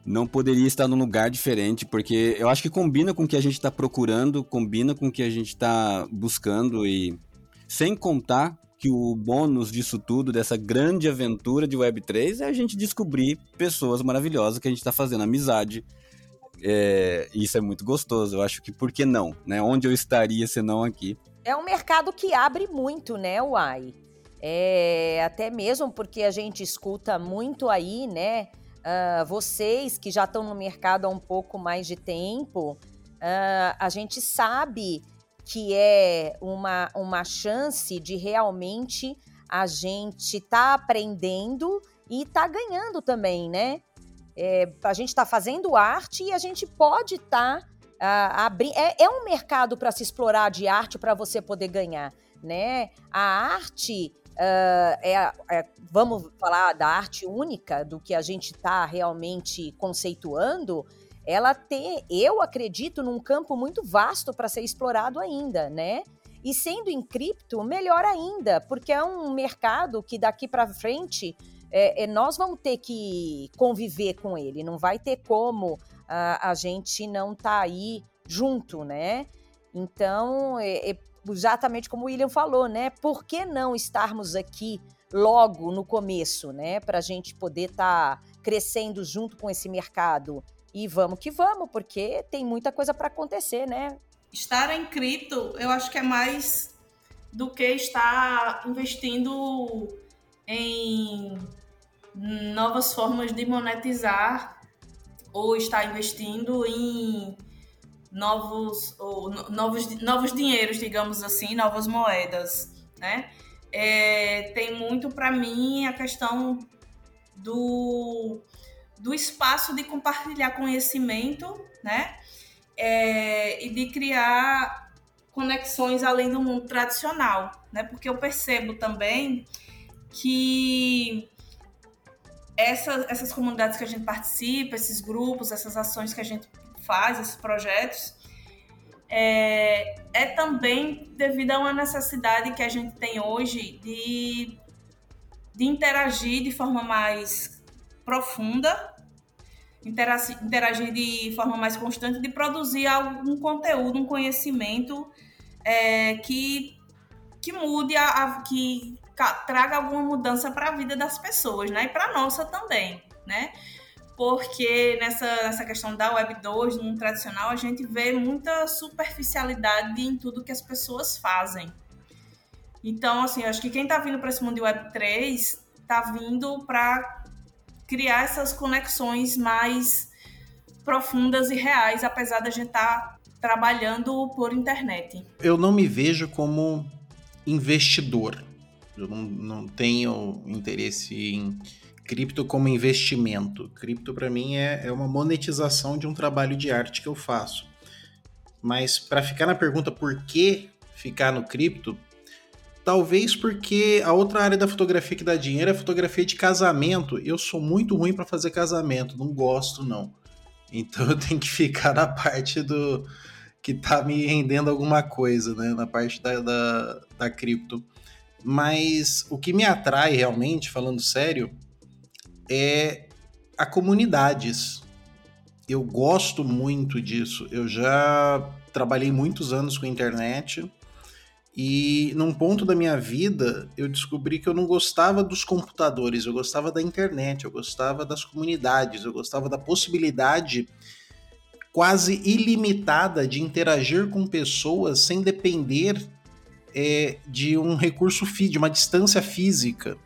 não poderia estar num lugar diferente, porque eu acho que combina com o que a gente está procurando, combina com o que a gente está buscando e sem contar que o bônus disso tudo, dessa grande aventura de Web3, é a gente descobrir pessoas maravilhosas que a gente está fazendo amizade. É, isso é muito gostoso. Eu acho que por que não? Né? Onde eu estaria se não aqui? É um mercado que abre muito, né, Uai? É, até mesmo porque a gente escuta muito aí, né? Uh, vocês que já estão no mercado há um pouco mais de tempo, uh, a gente sabe que é uma, uma chance de realmente a gente estar tá aprendendo e tá ganhando também, né? É, a gente está fazendo arte e a gente pode estar tá, uh, abrindo. É, é um mercado para se explorar de arte para você poder ganhar, né? A arte uh, é, é, vamos falar da arte única, do que a gente está realmente conceituando ela tem, eu acredito, num campo muito vasto para ser explorado ainda, né? E sendo em cripto, melhor ainda, porque é um mercado que daqui para frente é, é, nós vamos ter que conviver com ele, não vai ter como a, a gente não tá aí junto, né? Então, é, é, exatamente como o William falou, né? Por que não estarmos aqui logo no começo, né? Para a gente poder estar tá crescendo junto com esse mercado e vamos que vamos, porque tem muita coisa para acontecer, né? Estar em cripto, eu acho que é mais do que estar investindo em novas formas de monetizar ou estar investindo em novos ou novos novos dinheiros, digamos assim, novas moedas, né? É, tem muito para mim a questão do do espaço de compartilhar conhecimento, né? É, e de criar conexões além do mundo tradicional, né? Porque eu percebo também que essa, essas comunidades que a gente participa, esses grupos, essas ações que a gente faz, esses projetos, é, é também devido a uma necessidade que a gente tem hoje de, de interagir de forma mais profunda, interagir de forma mais constante, de produzir algum conteúdo, um conhecimento é, que, que mude, a, a, que traga alguma mudança para a vida das pessoas, né? E para a nossa também, né? Porque nessa, nessa questão da Web 2, no tradicional, a gente vê muita superficialidade em tudo que as pessoas fazem, Então, assim, acho que quem está vindo para esse mundo de Web3 está vindo para criar essas conexões mais profundas e reais, apesar da gente estar tá trabalhando por internet. Eu não me vejo como investidor. Eu não, não tenho interesse em cripto como investimento. Cripto, para mim, é, é uma monetização de um trabalho de arte que eu faço. Mas para ficar na pergunta por que ficar no cripto, talvez porque a outra área da fotografia que dá dinheiro é a fotografia de casamento. Eu sou muito ruim para fazer casamento, não gosto não. Então eu tenho que ficar na parte do que tá me rendendo alguma coisa, né? Na parte da, da, da cripto. Mas o que me atrai realmente, falando sério, é a comunidades. Eu gosto muito disso. Eu já trabalhei muitos anos com internet e num ponto da minha vida eu descobri que eu não gostava dos computadores, eu gostava da internet, eu gostava das comunidades, eu gostava da possibilidade quase ilimitada de interagir com pessoas sem depender é, de um recurso de uma distância física.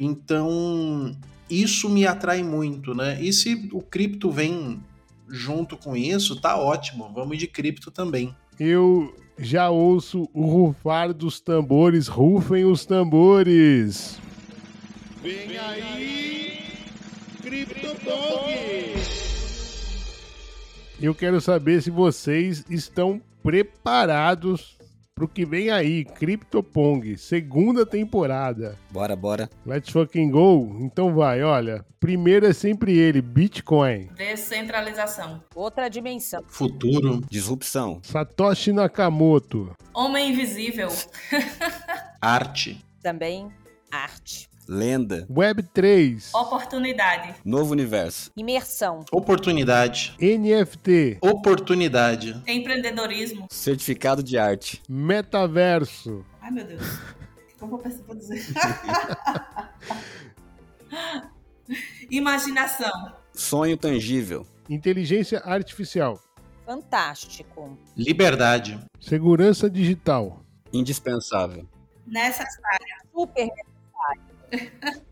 Então, isso me atrai muito, né? E se o cripto vem junto com isso, tá ótimo. Vamos de cripto também. Eu já ouço o rufar dos tambores. Rufem os tambores. Vem aí, CryptoPong! Eu quero saber se vocês estão preparados pro que vem aí, CryptoPong, segunda temporada. Bora, bora. Let's fucking go. Então vai, olha. Primeiro é sempre ele, Bitcoin. Descentralização. Outra dimensão. Futuro. Disrupção. Satoshi Nakamoto. Homem invisível. Arte. Também arte. Lenda. Web 3. Oportunidade. Novo universo. Imersão. Oportunidade. NFT. Oportunidade. Empreendedorismo. Certificado de arte. Metaverso. Ai, meu Deus. O que eu vou dizer? Imaginação. Sonho tangível. Inteligência artificial. Fantástico. Liberdade. Segurança digital. Indispensável. Necessária. Super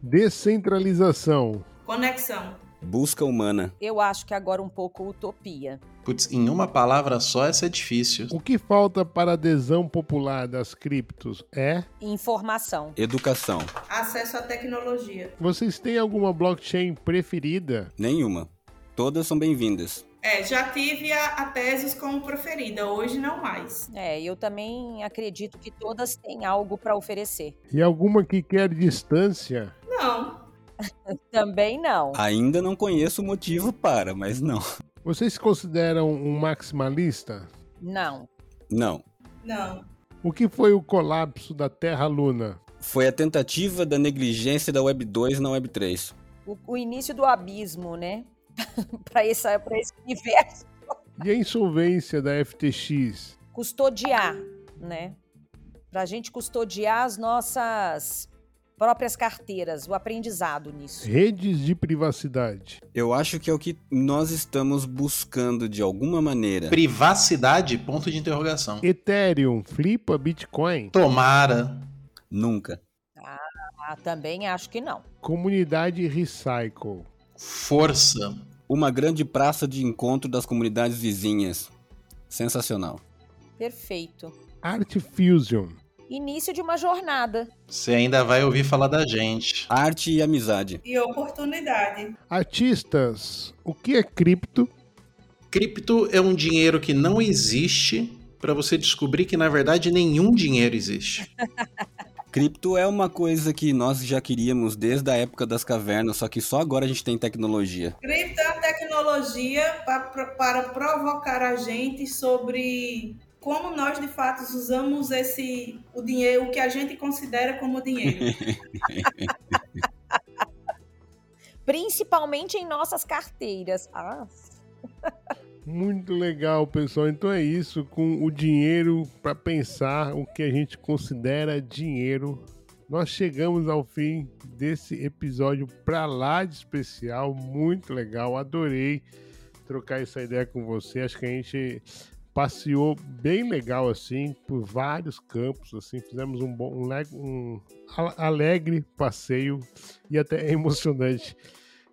Descentralização. Conexão. Busca humana. Eu acho que agora um pouco utopia. Putz, em uma palavra só, essa é difícil. O que falta para a adesão popular das criptos é? Informação. Educação. Acesso à tecnologia. Vocês têm alguma blockchain preferida? Nenhuma. Todas são bem-vindas. É, já tive a, a como preferida, hoje não mais. É, eu também acredito que todas têm algo para oferecer. E alguma que quer distância? Não. também não. Ainda não conheço o motivo para, mas não. Vocês se consideram um maximalista? Não. Não. Não. O que foi o colapso da Terra-Luna? Foi a tentativa da negligência da Web 2 na Web 3. O, o início do abismo, né? para esse, esse universo. E a insolvência da FTX? Custodiar, né? Para a gente custodiar as nossas próprias carteiras, o aprendizado nisso. Redes de privacidade. Eu acho que é o que nós estamos buscando de alguma maneira. Privacidade? Ponto de interrogação. Ethereum, flipa Bitcoin? Tomara. Nunca. Ah, também acho que não. Comunidade Recycle. Força. Uma grande praça de encontro das comunidades vizinhas. Sensacional. Perfeito. Art Fusion. Início de uma jornada. Você ainda vai ouvir falar da gente. Arte e amizade. E oportunidade. Artistas, o que é cripto? Cripto é um dinheiro que não existe para você descobrir que na verdade nenhum dinheiro existe. Cripto é uma coisa que nós já queríamos desde a época das cavernas, só que só agora a gente tem tecnologia. Cripto é a tecnologia para, para provocar a gente sobre como nós de fato usamos esse o dinheiro, o que a gente considera como dinheiro. Principalmente em nossas carteiras. Ah. Muito legal, pessoal. Então é isso, com o dinheiro para pensar o que a gente considera dinheiro. Nós chegamos ao fim desse episódio para lá de especial, muito legal. Adorei trocar essa ideia com você. Acho que a gente passeou bem legal assim por vários campos, assim, fizemos um bom um, um alegre passeio e até emocionante.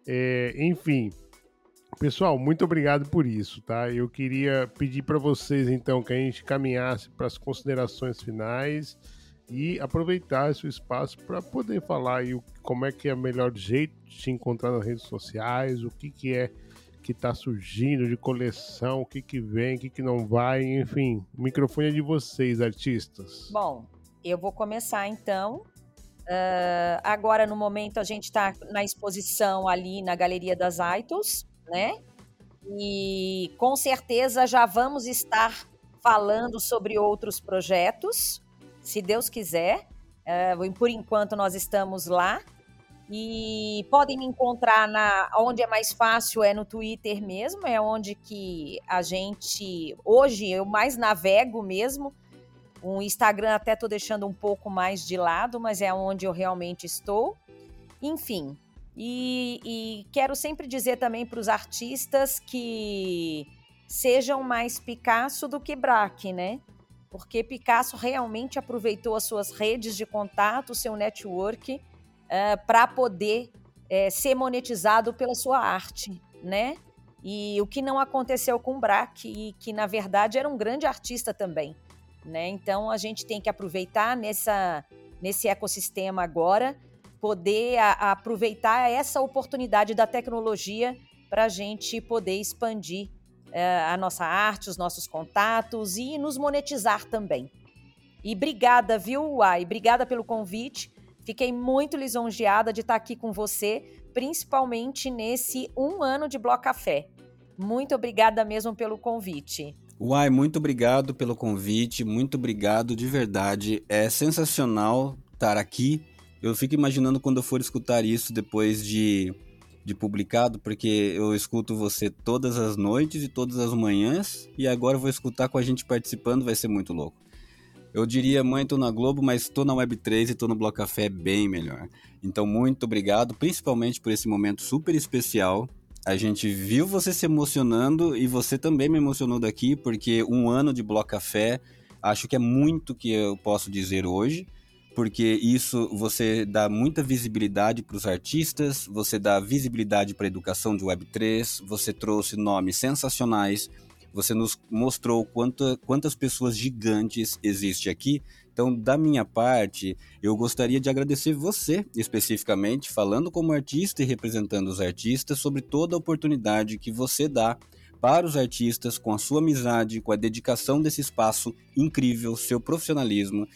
É, enfim, pessoal, muito obrigado por isso, tá? Eu queria pedir para vocês então que a gente caminhasse para as considerações finais e aproveitar esse espaço para poder falar aí como é que é o melhor jeito de te encontrar nas redes sociais, o que que é que está surgindo de coleção, o que que vem, o que que não vai, enfim, o microfone é de vocês, artistas. Bom, eu vou começar então. Uh, agora, no momento, a gente está na exposição ali na Galeria das Aitos, né? E com certeza já vamos estar falando sobre outros projetos, se Deus quiser. Uh, por enquanto, nós estamos lá. E podem me encontrar na onde é mais fácil é no Twitter mesmo, é onde que a gente hoje eu mais navego mesmo. O Instagram até estou deixando um pouco mais de lado, mas é onde eu realmente estou. Enfim, e, e quero sempre dizer também para os artistas que sejam mais Picasso do que Braque, né? Porque Picasso realmente aproveitou as suas redes de contato, seu network uh, eh, para poder uh, ser monetizado pela sua arte, né? E o que não aconteceu com Braque, e que na verdade era um grande artista também, né? Então a gente tem que aproveitar nessa, nesse ecossistema agora, poder a, a aproveitar essa oportunidade da tecnologia para a gente poder expandir uh, a nossa arte, os nossos contatos e nos monetizar também. E obrigada, viu, Uai? Obrigada pelo convite. Fiquei muito lisonjeada de estar aqui com você, principalmente nesse um ano de Bloco Café. Muito obrigada mesmo pelo convite. Uai, muito obrigado pelo convite, muito obrigado de verdade. É sensacional estar aqui. Eu fico imaginando quando eu for escutar isso depois de, de publicado, porque eu escuto você todas as noites e todas as manhãs, e agora vou escutar com a gente participando, vai ser muito louco. Eu diria, mãe, tô na Globo, mas tô na Web3 e tô no Bloco Café bem melhor. Então, muito obrigado, principalmente por esse momento super especial. A gente viu você se emocionando e você também me emocionou daqui, porque um ano de Bloco Café, acho que é muito que eu posso dizer hoje, porque isso você dá muita visibilidade para os artistas, você dá visibilidade para a educação de Web3, você trouxe nomes sensacionais você nos mostrou quanta, quantas pessoas gigantes existem aqui. Então, da minha parte, eu gostaria de agradecer você, especificamente, falando como artista e representando os artistas, sobre toda a oportunidade que você dá para os artistas, com a sua amizade, com a dedicação desse espaço incrível, seu profissionalismo.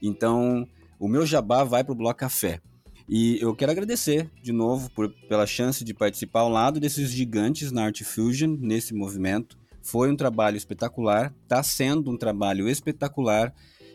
Então, o meu jabá vai para o Bloco Café. E eu quero agradecer de novo por, pela chance de participar ao lado desses gigantes na Art Fusion, nesse movimento. Foi um trabalho espetacular, está sendo um trabalho espetacular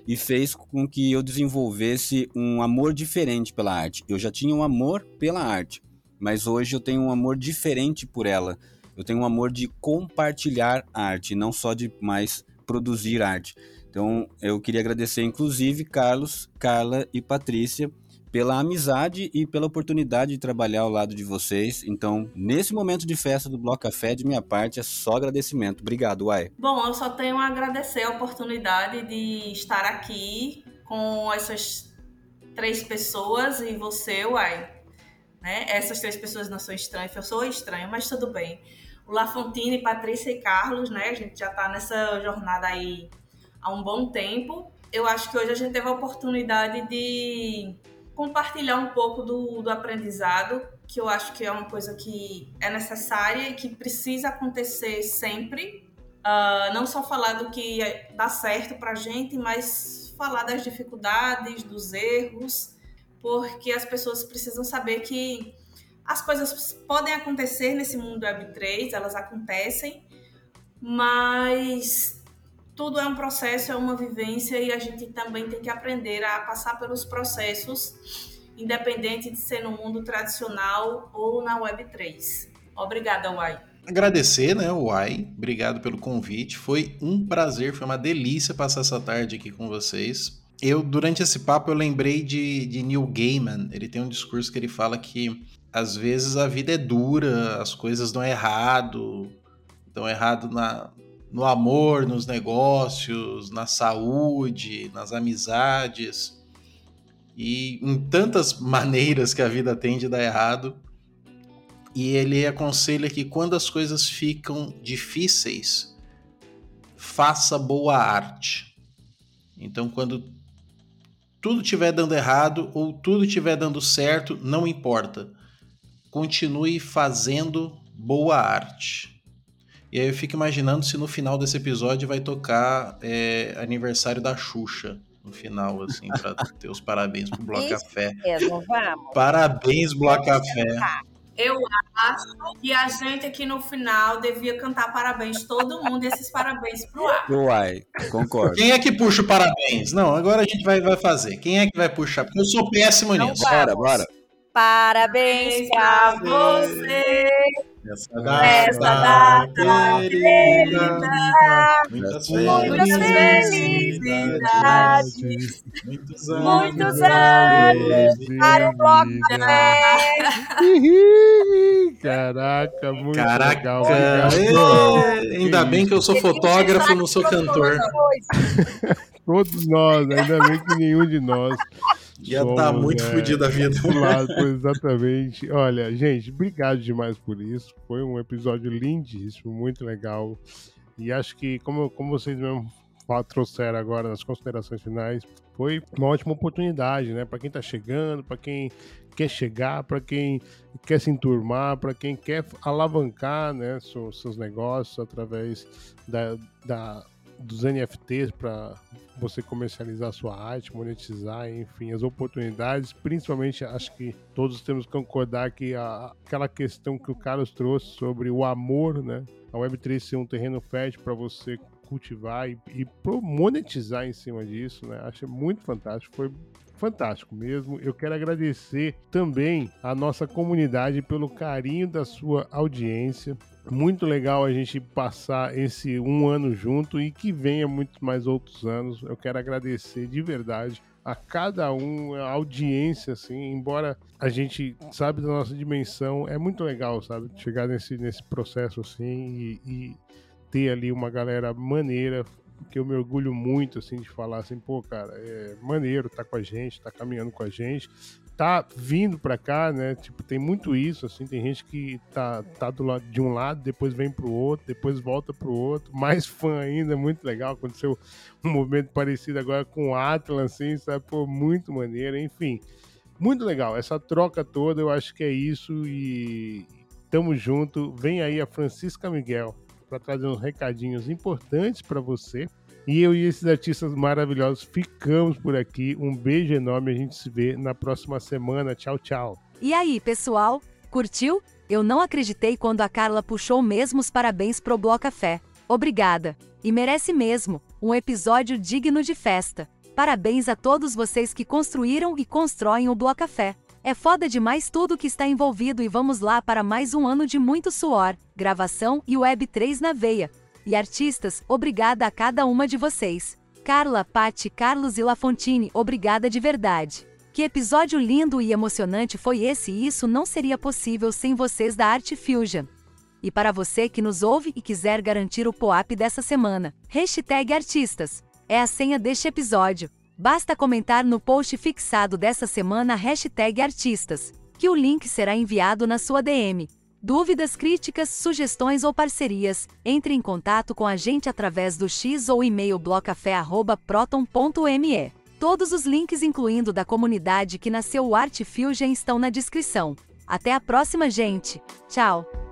e fez com que eu desenvolvesse um amor diferente pela arte. Eu já tinha um amor pela arte, mas hoje eu tenho um amor diferente por ela. Eu tenho um amor de compartilhar arte, não só de mais produzir arte. Então, eu queria agradecer, inclusive, Carlos, Carla e Patrícia pela amizade e pela oportunidade de trabalhar ao lado de vocês. Então, nesse momento de festa do Bloco Café, de minha parte, é só agradecimento. Obrigado, Uai. Bom, eu só tenho a agradecer a oportunidade de estar aqui com essas três pessoas e você, Uai. Né? Essas três pessoas não são estranhas, eu sou estranha, mas tudo bem. O Lafontine, Patrícia e Carlos, né? A gente já está nessa jornada aí há um bom tempo. Eu acho que hoje a gente teve a oportunidade de compartilhar um pouco do, do aprendizado, que eu acho que é uma coisa que é necessária e que precisa acontecer sempre. Uh, não só falar do que dá certo para gente, mas falar das dificuldades, dos erros, porque as pessoas precisam saber que as coisas podem acontecer nesse mundo Web3, elas acontecem, mas tudo é um processo, é uma vivência e a gente também tem que aprender a passar pelos processos, independente de ser no mundo tradicional ou na Web3. Obrigada, Uai. Agradecer, né, Uai. Obrigado pelo convite. Foi um prazer, foi uma delícia passar essa tarde aqui com vocês. Eu, durante esse papo, eu lembrei de, de Neil Gaiman. Ele tem um discurso que ele fala que às vezes a vida é dura, as coisas dão errado, dão errado na, no amor, nos negócios, na saúde, nas amizades e em tantas maneiras que a vida tem de dar errado. E ele aconselha que quando as coisas ficam difíceis, faça boa arte. Então, quando tudo estiver dando errado ou tudo estiver dando certo, não importa. Continue fazendo boa arte. E aí eu fico imaginando se no final desse episódio vai tocar é, aniversário da Xuxa. No final, assim, para ter os parabéns pro Bloco Café. Mesmo, vamos. Parabéns, Bloco Café. Eu acho que a gente aqui no final devia cantar parabéns, todo mundo, esses parabéns pro ar. Uai, concordo. Quem é que puxa o parabéns? Não, agora a gente vai, vai fazer. Quem é que vai puxar? Porque eu sou péssimo Então nisso. Bora, bora. Parabéns pra você. Essa Essa data data querida. Muitas felicidades. Muitos Muitos anos. Para o bloco Caraca, muito Caraca, legal. É, ainda bem que eu sou fotógrafo, não sou cantor. Todos nós, ainda bem que nenhum de nós. Ia estar somos, muito é, fodido a vida. exatamente. Olha, gente, obrigado demais por isso. Foi um episódio lindíssimo, muito legal. E acho que, como, como vocês mesmo trouxeram agora nas considerações finais, foi uma ótima oportunidade, né? Para quem tá chegando, para quem quer chegar, para quem quer se enturmar, para quem quer alavancar, né, seus, seus negócios através da, da- dos NFTs para você comercializar sua arte, monetizar, enfim, as oportunidades. Principalmente, acho que todos temos que concordar que a- aquela questão que o Carlos trouxe sobre o amor, né? A Web3 ser um terreno fértil para você cultivar e, e monetizar em cima disso, né? Acho muito fantástico. Foi fantástico mesmo. Eu quero agradecer também a nossa comunidade pelo carinho da sua audiência. Muito legal a gente passar esse um ano junto e que venha muitos mais outros anos. Eu quero agradecer de verdade a cada um, a audiência, assim, embora a gente sabe da nossa dimensão, é muito legal, sabe? Chegar nesse, nesse processo assim e, e ter ali uma galera maneira, que eu me orgulho muito, assim, de falar assim, pô, cara, é maneiro tá com a gente, tá caminhando com a gente, tá vindo pra cá, né? Tipo, tem muito isso, assim, tem gente que tá, tá do lado de um lado, depois vem pro outro, depois volta pro outro, mais fã ainda, muito legal, aconteceu um movimento parecido agora com o Atlas, assim, sabe? Pô, muito maneiro, enfim. Muito legal, essa troca toda, eu acho que é isso e tamo junto. Vem aí a Francisca Miguel para trazer uns recadinhos importantes para você. E eu e esses artistas maravilhosos ficamos por aqui. Um beijo enorme, a gente se vê na próxima semana. Tchau, tchau. E aí, pessoal? Curtiu? Eu não acreditei quando a Carla puxou mesmo os parabéns pro Bloco Café. Obrigada. E merece mesmo. Um episódio digno de festa. Parabéns a todos vocês que construíram e constroem o Bloco Café. É foda demais tudo que está envolvido e vamos lá para mais um ano de muito suor, gravação e Web3 na veia. E artistas, obrigada a cada uma de vocês. Carla, Patti, Carlos e Lafontine, obrigada de verdade. Que episódio lindo e emocionante foi esse e isso não seria possível sem vocês da Art Fusion. E para você que nos ouve e quiser garantir o POAP dessa semana, hashtag artistas, é a senha deste episódio. Basta comentar no post fixado dessa semana hashtag artistas, que o link será enviado na sua DM. Dúvidas, críticas, sugestões ou parcerias, entre em contato com a gente através do X ou e-mail blocafé.proton.me. Todos os links, incluindo da comunidade que nasceu o Art Fusion, estão na descrição. Até a próxima, gente! Tchau!